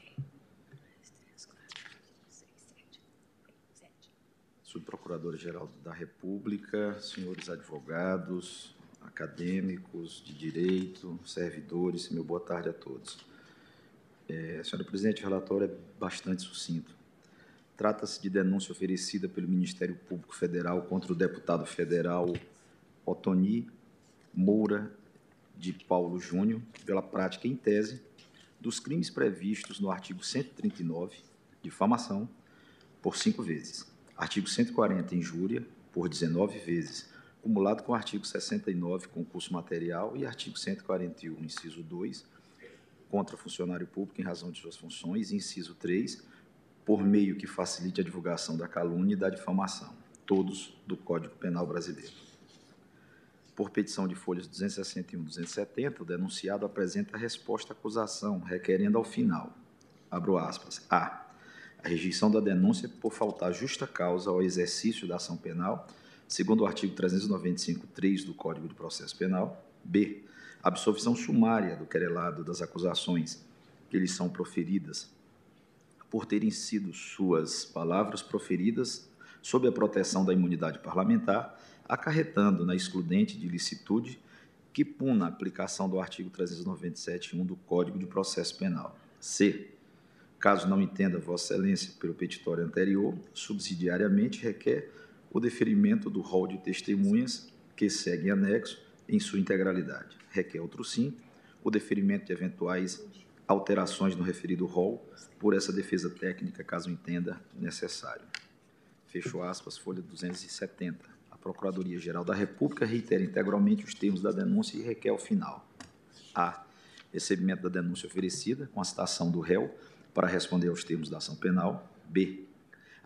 Subprocuradora-Geral da República, senhores advogados, acadêmicos de direito, servidores, meu boa tarde a todos. É, senhora Presidente, o relatório é bastante sucinto. Trata-se de denúncia oferecida pelo Ministério Público Federal contra o deputado federal Otoni Moura de Paulo Júnior pela prática, em tese, dos crimes previstos no artigo 139, difamação, por cinco vezes. Artigo 140, injúria, por 19 vezes, acumulado com o artigo 69, concurso material, e artigo 141, inciso 2, contra funcionário público em razão de suas funções, e inciso 3, por meio que facilite a divulgação da calúnia e da difamação, todos do Código Penal Brasileiro. Por petição de folhas 261 e 270, o denunciado apresenta a resposta à acusação, requerendo ao final, abro aspas, a. A rejeição da denúncia por faltar justa causa ao exercício da ação penal, segundo o artigo 395.3 do Código de Processo Penal. B. Absolvição sumária do querelado das acusações que lhe são proferidas por terem sido suas palavras proferidas sob a proteção da imunidade parlamentar, acarretando na excludente de licitude que puna a aplicação do artigo 397.1 do Código de Processo Penal. C. Caso não entenda Vossa Excelência pelo petitório anterior, subsidiariamente requer o deferimento do rol de testemunhas que segue anexo em sua integralidade. Requer outro sim o deferimento de eventuais alterações no referido rol por essa defesa técnica, caso entenda necessário. Fecho aspas, folha 270. Procuradoria-Geral da República reitera integralmente os termos da denúncia e requer ao final. A. Recebimento da denúncia oferecida, com a citação do réu, para responder aos termos da ação penal. B.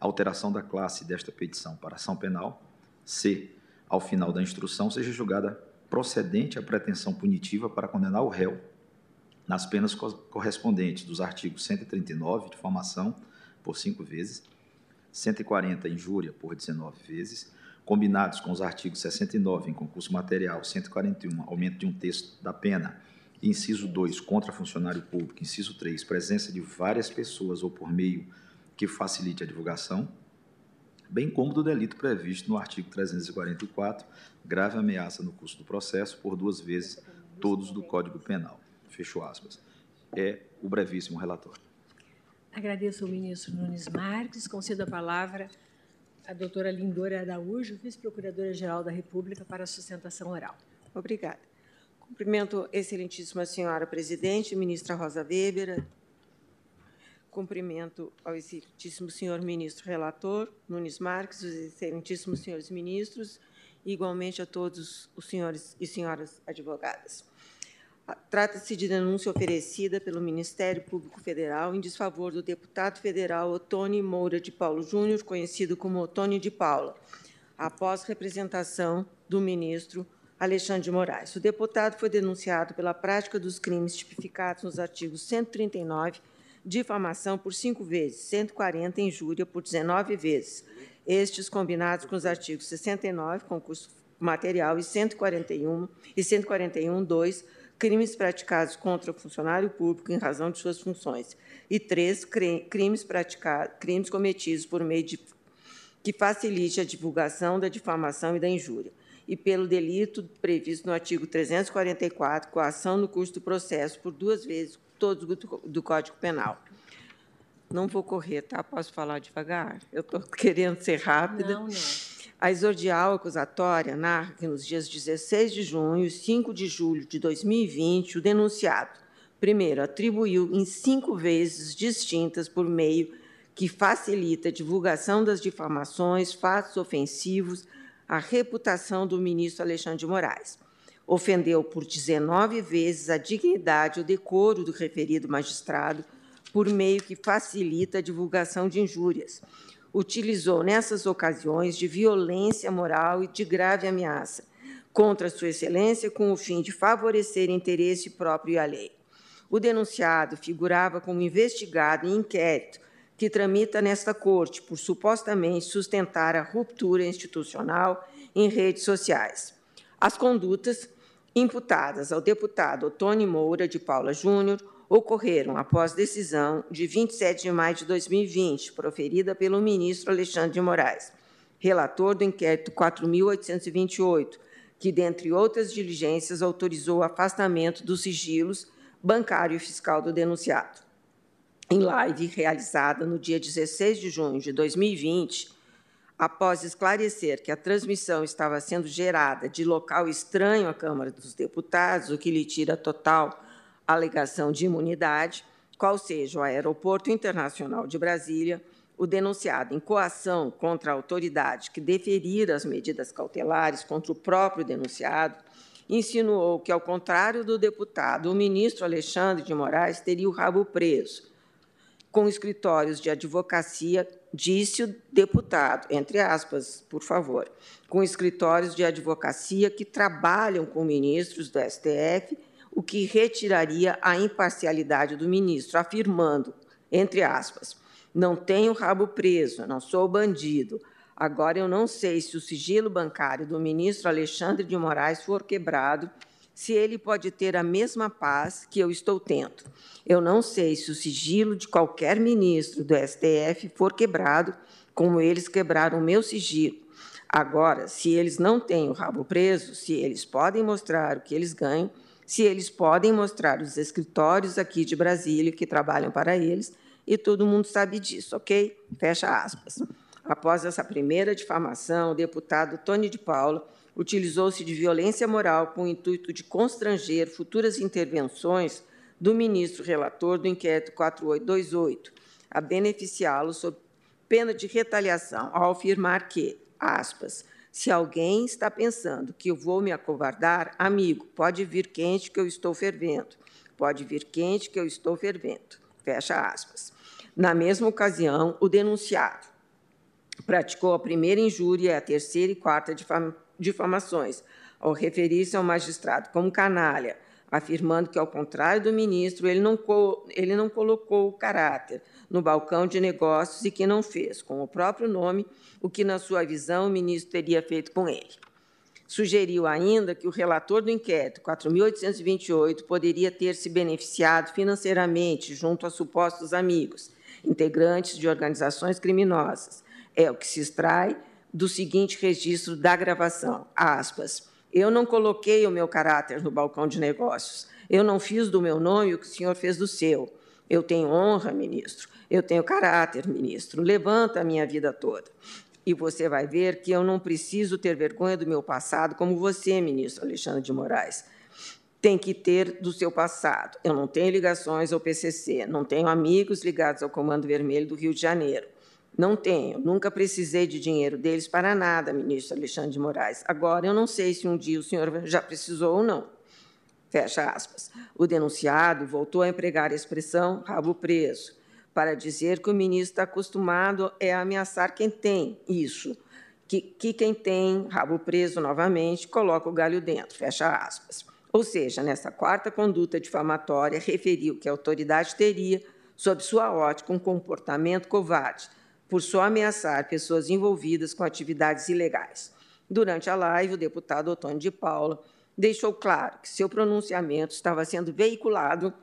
Alteração da classe desta petição para ação penal. C. Ao final da instrução, seja julgada procedente a pretensão punitiva para condenar o réu nas penas correspondentes dos artigos 139, difamação, por cinco vezes, 140, injúria, por 19 vezes, combinados com os artigos 69, em concurso material, 141, aumento de um texto da pena, inciso 2, contra funcionário público, inciso 3, presença de várias pessoas ou por meio que facilite a divulgação, bem como do delito previsto no artigo 344, grave ameaça no curso do processo, por duas vezes todos do Código Penal fechou aspas. É o brevíssimo relatório. Agradeço ao ministro Nunes Marques. Concedo a palavra à doutora Lindora Araújo, vice-procuradora-geral da República, para a sustentação oral. Obrigada. Cumprimento excelentíssima senhora presidente, ministra Rosa Weber. Cumprimento ao excelentíssimo senhor ministro relator, Nunes Marques, os excelentíssimos senhores ministros, e igualmente a todos os senhores e senhoras advogadas. Trata-se de denúncia oferecida pelo Ministério Público Federal em desfavor do deputado federal Otônio Moura de Paulo Júnior, conhecido como Otônio de Paula, após representação do ministro Alexandre de Moraes. O deputado foi denunciado pela prática dos crimes tipificados nos artigos 139, difamação por cinco vezes, 140, injúria por 19 vezes, estes combinados com os artigos 69, concurso material, e 141 e 141, 2, crimes praticados contra funcionário público em razão de suas funções. E três, crimes, praticados, crimes cometidos por meio de que facilite a divulgação da difamação e da injúria, e pelo delito previsto no artigo 344, coação no curso do processo por duas vezes todos do Código Penal. Não vou correr, tá? Posso falar devagar? Eu estou querendo ser rápida. Não, não. A exordial acusatória narra que nos dias 16 de junho e 5 de julho de 2020, o denunciado, primeiro, atribuiu em cinco vezes distintas por meio que facilita a divulgação das difamações, fatos ofensivos à reputação do ministro Alexandre de Moraes. Ofendeu por 19 vezes a dignidade e o decoro do referido magistrado por meio que facilita a divulgação de injúrias. Utilizou nessas ocasiões de violência moral e de grave ameaça contra Sua Excelência com o fim de favorecer interesse próprio e alheio. O denunciado figurava como investigado em inquérito que tramita nesta Corte por supostamente sustentar a ruptura institucional em redes sociais. As condutas imputadas ao deputado Tony Moura de Paula Júnior ocorreram após decisão de 27 de maio de 2020, proferida pelo ministro Alexandre de Moraes, relator do inquérito 4.828, que, dentre outras diligências, autorizou o afastamento dos sigilos bancário e fiscal do denunciado. Em live realizada no dia 16 de junho de 2020, após esclarecer que a transmissão estava sendo gerada de local estranho à Câmara dos Deputados, o que lhe tira total alegação de imunidade, qual seja o Aeroporto Internacional de Brasília, o denunciado em coação contra a autoridade que deferir as medidas cautelares contra o próprio denunciado, insinuou que, ao contrário do deputado, o ministro Alexandre de Moraes teria o rabo preso. Com escritórios de advocacia, disse o deputado, entre aspas, por favor, com escritórios de advocacia que trabalham com ministros do STF, o que retiraria a imparcialidade do ministro, afirmando, entre aspas, não tenho rabo preso, não sou bandido. Agora eu não sei se o sigilo bancário do ministro Alexandre de Moraes for quebrado se ele pode ter a mesma paz que eu estou tendo. Eu não sei se o sigilo de qualquer ministro do STF for quebrado, como eles quebraram o meu sigilo. Agora, se eles não têm o rabo preso, se eles podem mostrar o que eles ganham, se eles podem mostrar os escritórios aqui de Brasília que trabalham para eles, e todo mundo sabe disso, ok? Fecha aspas. Após essa primeira difamação, o deputado Tony de Paula utilizou-se de violência moral com o intuito de constranger futuras intervenções do ministro relator do inquérito 4828, a beneficiá-lo sob pena de retaliação, ao afirmar que, aspas, se alguém está pensando que eu vou me acovardar, amigo, pode vir quente que eu estou fervendo. Pode vir quente que eu estou fervendo. Fecha aspas. Na mesma ocasião, o denunciado praticou a primeira injúria a terceira e quarta difamações, ao referir-se ao magistrado como canalha, afirmando que, ao contrário do ministro, ele não, ele não colocou o caráter no balcão de negócios e que não fez, com o próprio nome, o que, na sua visão, o ministro teria feito com ele. Sugeriu ainda que o relator do inquérito 4.828 poderia ter se beneficiado financeiramente junto a supostos amigos, integrantes de organizações criminosas. É o que se extrai do seguinte registro da gravação, aspas, eu não coloquei o meu caráter no balcão de negócios, eu não fiz do meu nome o que o senhor fez do seu. Eu tenho honra, ministro, eu tenho caráter, ministro, levanta a minha vida toda. E você vai ver que eu não preciso ter vergonha do meu passado como você, ministro Alexandre de Moraes. Tem que ter do seu passado. Eu não tenho ligações ao PCC, não tenho amigos ligados ao Comando Vermelho do Rio de Janeiro. Não tenho, nunca precisei de dinheiro deles para nada, ministro Alexandre de Moraes. Agora, eu não sei se um dia o senhor já precisou ou não. Fecha aspas. O denunciado voltou a empregar a expressão rabo preso, para dizer que o ministro está acostumado é a ameaçar quem tem isso, que, que quem tem rabo preso novamente coloca o galho dentro. Fecha aspas. Ou seja, nessa quarta conduta difamatória, referiu que a autoridade teria, sob sua ótica, um comportamento covarde por só ameaçar pessoas envolvidas com atividades ilegais. Durante a live, o deputado Otônio de Paula deixou claro que seu pronunciamento estava sendo veiculado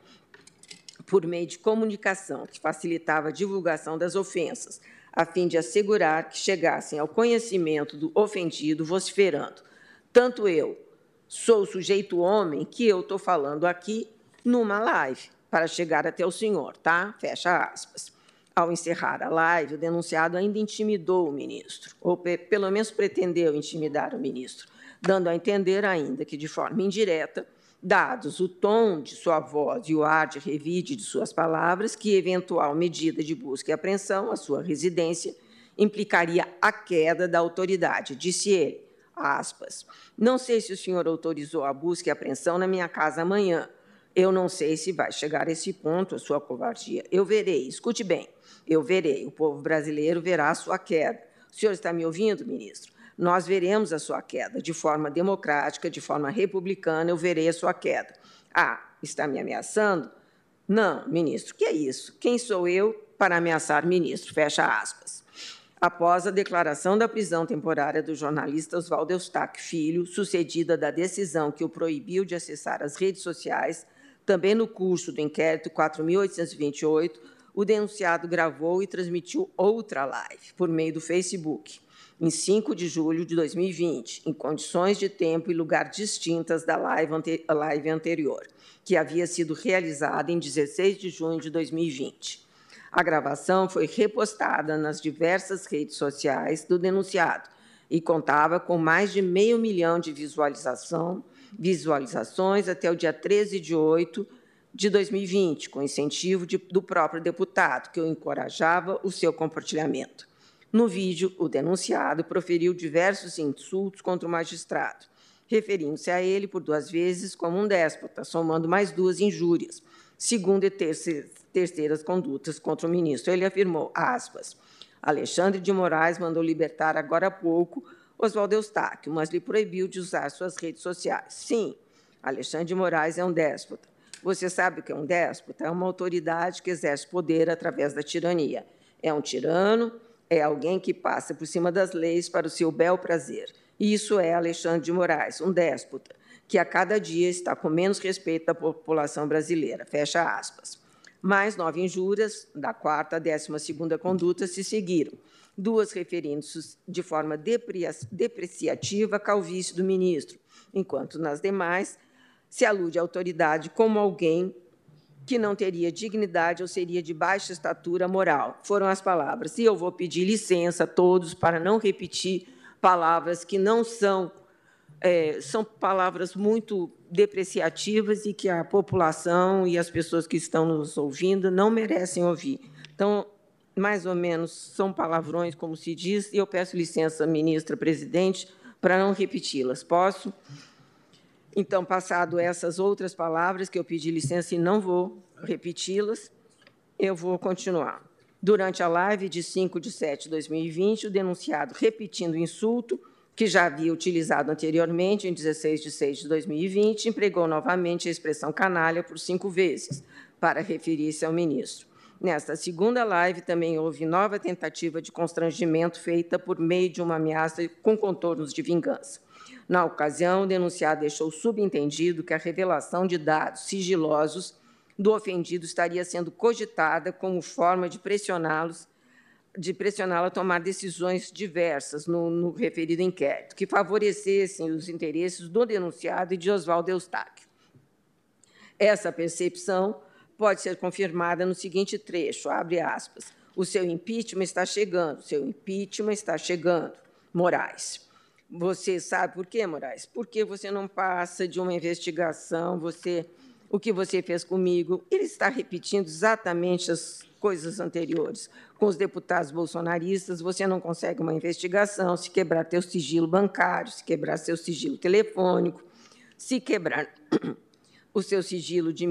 por meio de comunicação que facilitava a divulgação das ofensas, a fim de assegurar que chegassem ao conhecimento do ofendido vociferando. Tanto eu sou sujeito homem que eu estou falando aqui numa live para chegar até o senhor, tá? Fecha aspas. Ao encerrar a live, o denunciado ainda intimidou o ministro, ou pelo menos pretendeu intimidar o ministro, dando a entender ainda que, de forma indireta, dados o tom de sua voz e o ar de revide de suas palavras, que eventual medida de busca e apreensão à sua residência implicaria a queda da autoridade, disse ele, aspas. Não sei se o senhor autorizou a busca e apreensão na minha casa amanhã. Eu não sei se vai chegar a esse ponto a sua covardia. Eu verei, escute bem, eu verei, o povo brasileiro verá a sua queda. O senhor está me ouvindo, ministro? Nós veremos a sua queda de forma democrática, de forma republicana, eu verei a sua queda. Ah, está me ameaçando? Não, ministro, que é isso? Quem sou eu para ameaçar ministro? Fecha aspas. Após a declaração da prisão temporária do jornalista Oswaldo Eustáquio Filho, sucedida da decisão que o proibiu de acessar as redes sociais, também no curso do inquérito 4.828, o denunciado gravou e transmitiu outra live por meio do Facebook em 5 de julho de 2020, em condições de tempo e lugar distintas da live, ante live anterior, que havia sido realizada em 16 de junho de 2020. A gravação foi repostada nas diversas redes sociais do denunciado e contava com mais de meio milhão de visualização, visualizações até o dia 13 de 8 de 2020, com incentivo de, do próprio deputado, que o encorajava o seu compartilhamento. No vídeo, o denunciado proferiu diversos insultos contra o magistrado, referindo-se a ele por duas vezes como um déspota, somando mais duas injúrias, segundo e terceiras condutas contra o ministro. Ele afirmou, aspas, Alexandre de Moraes mandou libertar agora há pouco Oswaldo Eustáquio, mas lhe proibiu de usar suas redes sociais. Sim, Alexandre de Moraes é um déspota. Você sabe o que é um déspota? É uma autoridade que exerce poder através da tirania. É um tirano, é alguém que passa por cima das leis para o seu bel prazer. E isso é Alexandre de Moraes, um déspota, que a cada dia está com menos respeito da população brasileira. Fecha aspas. Mais nove injúrias, da quarta à décima segunda conduta, se seguiram, duas referindo-se de forma depreciativa à calvície do ministro, enquanto nas demais se alude à autoridade como alguém que não teria dignidade ou seria de baixa estatura moral. Foram as palavras. E eu vou pedir licença a todos para não repetir palavras que não são é, são palavras muito depreciativas e que a população e as pessoas que estão nos ouvindo não merecem ouvir. Então, mais ou menos, são palavrões, como se diz, e eu peço licença, ministra presidente, para não repeti-las. Posso? Então, passado essas outras palavras, que eu pedi licença e não vou repeti-las, eu vou continuar. Durante a live de 5 de 7 de 2020, o denunciado, repetindo o insulto que já havia utilizado anteriormente, em 16 de 6 de 2020, empregou novamente a expressão canalha por cinco vezes, para referir-se ao ministro. Nesta segunda live, também houve nova tentativa de constrangimento feita por meio de uma ameaça com contornos de vingança. Na ocasião, o denunciado deixou subentendido que a revelação de dados sigilosos do ofendido estaria sendo cogitada como forma de pressioná-los de pressioná-lo a tomar decisões diversas no, no, referido inquérito, que favorecessem os interesses do denunciado e de Oswaldo Eustáquio. Essa percepção pode ser confirmada no seguinte trecho, abre aspas, o seu impeachment está chegando, seu impeachment está chegando, Moraes. Você sabe por quê, Moraes? Porque você não passa de uma investigação, você o que você fez comigo. Ele está repetindo exatamente as coisas anteriores. Com os deputados bolsonaristas, você não consegue uma investigação se quebrar teu sigilo bancário, se quebrar seu sigilo telefônico, se quebrar o seu sigilo de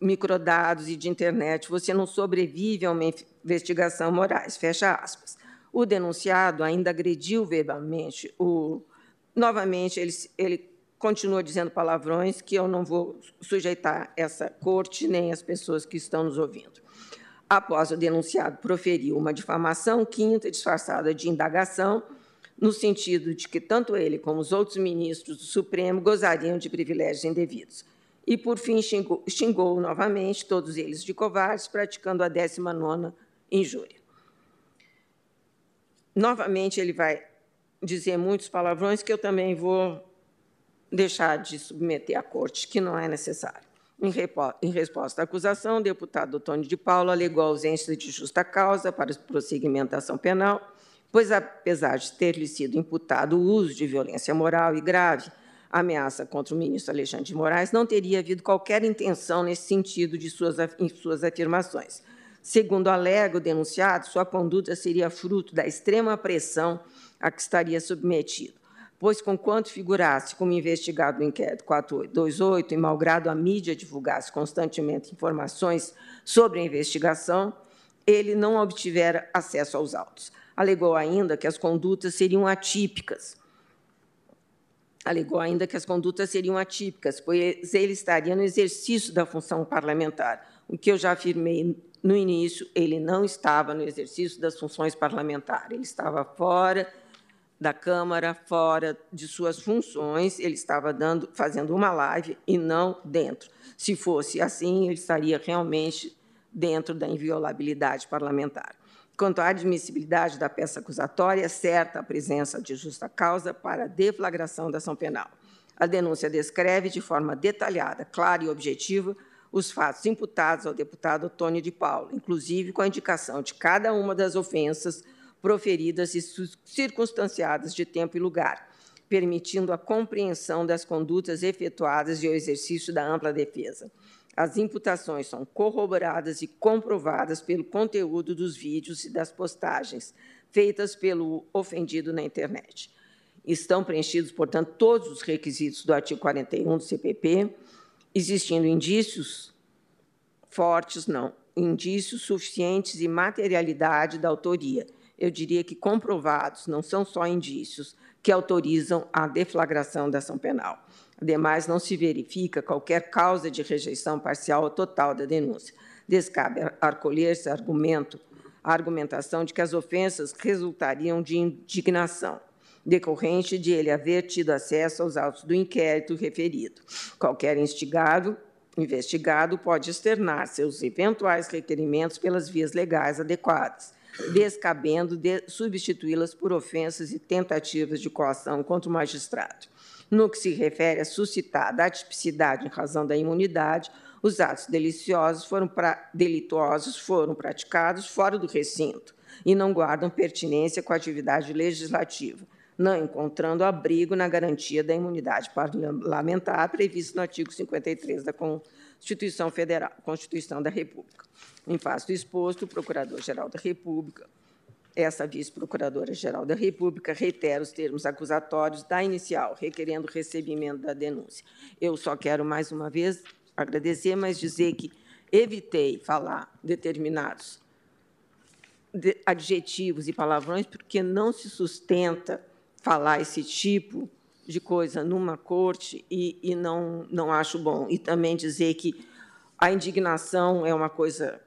microdados e de internet, você não sobrevive a uma investigação Moraes. Fecha aspas. O denunciado ainda agrediu verbalmente o. Novamente, ele, ele continua dizendo palavrões que eu não vou sujeitar essa corte nem as pessoas que estão nos ouvindo. Após o denunciado proferir uma difamação quinta disfarçada de indagação no sentido de que tanto ele como os outros ministros do Supremo gozariam de privilégios indevidos. E, por fim, xingou, xingou novamente todos eles de covardes, praticando a 19ª injúria. Novamente, ele vai dizer muitos palavrões que eu também vou deixar de submeter à corte, que não é necessário. Em, resposta à acusação, o deputado Tony de Paulo alegou ausência de justa causa para prosseguimento da ação penal, pois, apesar de ter-lhe sido imputado o uso de violência moral e grave ameaça contra o ministro Alexandre de Moraes, não teria havido qualquer intenção nesse sentido de suas, em suas afirmações. Segundo alega o denunciado, sua conduta seria fruto da extrema pressão a que estaria submetido pois, conquanto figurasse como investigado no inquérito 4828 e malgrado a mídia divulgasse constantemente informações sobre a investigação, ele não obtivera acesso aos autos. Alegou ainda que as condutas seriam atípicas. Alegou ainda que as condutas seriam atípicas, pois ele estaria no exercício da função parlamentar. O que eu já afirmei no início, ele não estava no exercício das funções parlamentares, ele estava fora da Câmara fora de suas funções, ele estava dando, fazendo uma live e não dentro. Se fosse assim, ele estaria realmente dentro da inviolabilidade parlamentar. Quanto à admissibilidade da peça acusatória, é certa a presença de justa causa para deflagração da ação penal. A denúncia descreve de forma detalhada, clara e objetiva os fatos imputados ao deputado Tony de Paulo, inclusive com a indicação de cada uma das ofensas proferidas e circunstanciadas de tempo e lugar, permitindo a compreensão das condutas efetuadas e o exercício da ampla defesa. As imputações são corroboradas e comprovadas pelo conteúdo dos vídeos e das postagens feitas pelo ofendido na internet. Estão preenchidos, portanto, todos os requisitos do artigo 41 do CPP, existindo indícios fortes, não, indícios suficientes e materialidade da autoria, eu diria que comprovados, não são só indícios, que autorizam a deflagração da ação penal. Ademais, não se verifica qualquer causa de rejeição parcial ou total da denúncia. Descabe acolher-se argumento, a argumentação de que as ofensas resultariam de indignação, decorrente de ele haver tido acesso aos autos do inquérito referido. Qualquer instigado, investigado pode externar seus eventuais requerimentos pelas vias legais adequadas, descabendo de substituí-las por ofensas e tentativas de coação contra o magistrado. No que se refere a suscitar a tipicidade em razão da imunidade, os atos deliciosos foram pra, delituosos foram praticados fora do recinto e não guardam pertinência com a atividade legislativa, não encontrando abrigo na garantia da imunidade parlamentar prevista no artigo 53 da Constituição Federal, Constituição da República. Em face do exposto, o Procurador-Geral da República, essa Vice-Procuradora-Geral da República, reitera os termos acusatórios da inicial, requerendo o recebimento da denúncia. Eu só quero, mais uma vez, agradecer, mas dizer que evitei falar determinados adjetivos e palavrões, porque não se sustenta falar esse tipo de coisa numa corte e, e não, não acho bom. E também dizer que a indignação é uma coisa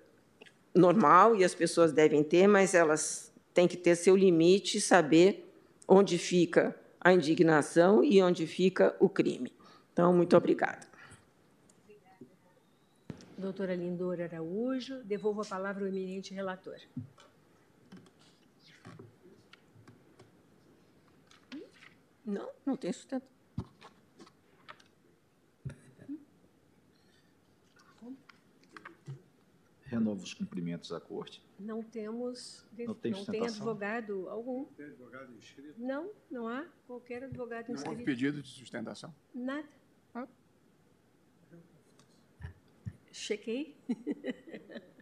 normal e as pessoas devem ter, mas elas têm que ter seu limite e saber onde fica a indignação e onde fica o crime. Então, muito obrigada. Doutora Lindora Araújo, devolvo a palavra ao eminente relator. Não, não tem sustento. renova os cumprimentos à corte. Não temos, não tem, não tem advogado algum. Tem advogado inscrito? Não, não há qualquer advogado inscrito. Não houve pedido de sustentação? Nada. Ah. Chequei.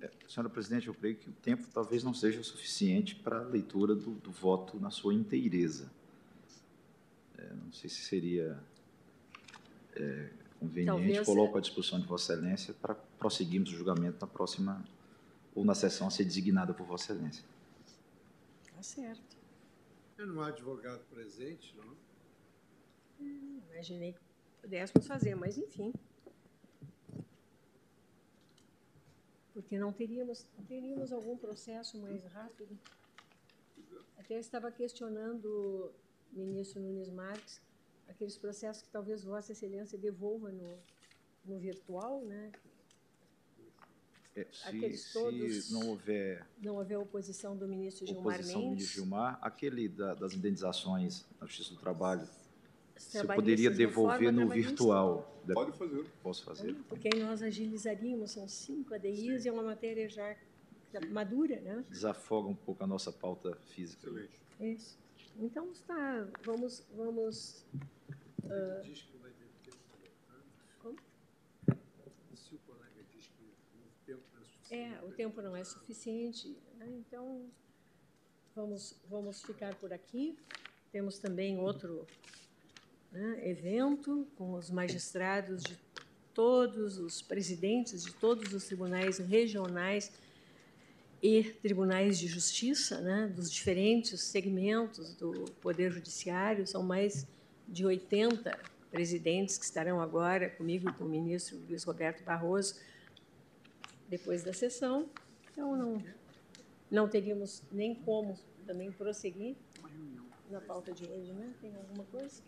É, senhora presidente, eu creio que o tempo talvez não seja suficiente para a leitura do, do voto na sua inteireza. É, não sei se seria é, conveniente, Talvez... coloco à disposição de Vossa Excelência para prosseguirmos o julgamento na próxima, ou na sessão a ser designada por Vossa Excelência. Está certo. Eu não há advogado presente, não? Hum, imaginei que pudéssemos fazer, mas enfim. Porque não teríamos, teríamos algum processo mais rápido. Até estava questionando, ministro Nunes Marques, aqueles processos que talvez Vossa Excelência devolva no, no virtual, né? É, se, Aqueles todos- se não houver Não houver oposição do ministro Gilmar oposição do Mendes. ministro Gilmar, aquele da- das indenizações na Justiça do Trabalho, trabalhistas poderia de devolver no virtual. De- Pode fazer. Posso fazer? Porque aí nós agilizaríamos, são cinco ADIs e é uma matéria já madura, né? Desafoga um pouco a nossa pauta física. Excelente. Isso. Então está, vamos, vamos. Ele diz que vai ter tempo Como? Se o colega diz que o tempo não é suficiente. É, o tempo não é suficiente, né? então vamos, vamos ficar por aqui. Temos também outro né, evento com os magistrados de todos os presidentes de todos os tribunais regionais e tribunais de justiça, né, dos diferentes segmentos do Poder Judiciário. São mais de 80 presidentes que estarão agora comigo, com o ministro Luiz Roberto Barroso, depois da sessão. Então, não, não teríamos nem como também prosseguir na pauta de hoje, né? Tem alguma coisa?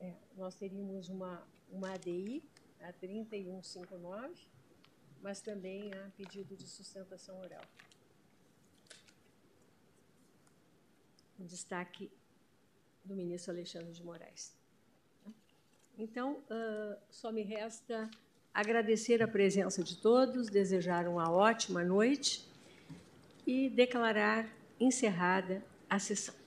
É, nós teríamos uma, uma ADI, a 3159, mas também há pedido de sustentação oral. Um destaque do ministro Alexandre de Moraes. Então, ah, só me resta agradecer a presença de todos, desejar uma ótima noite e declarar encerrada a sessão.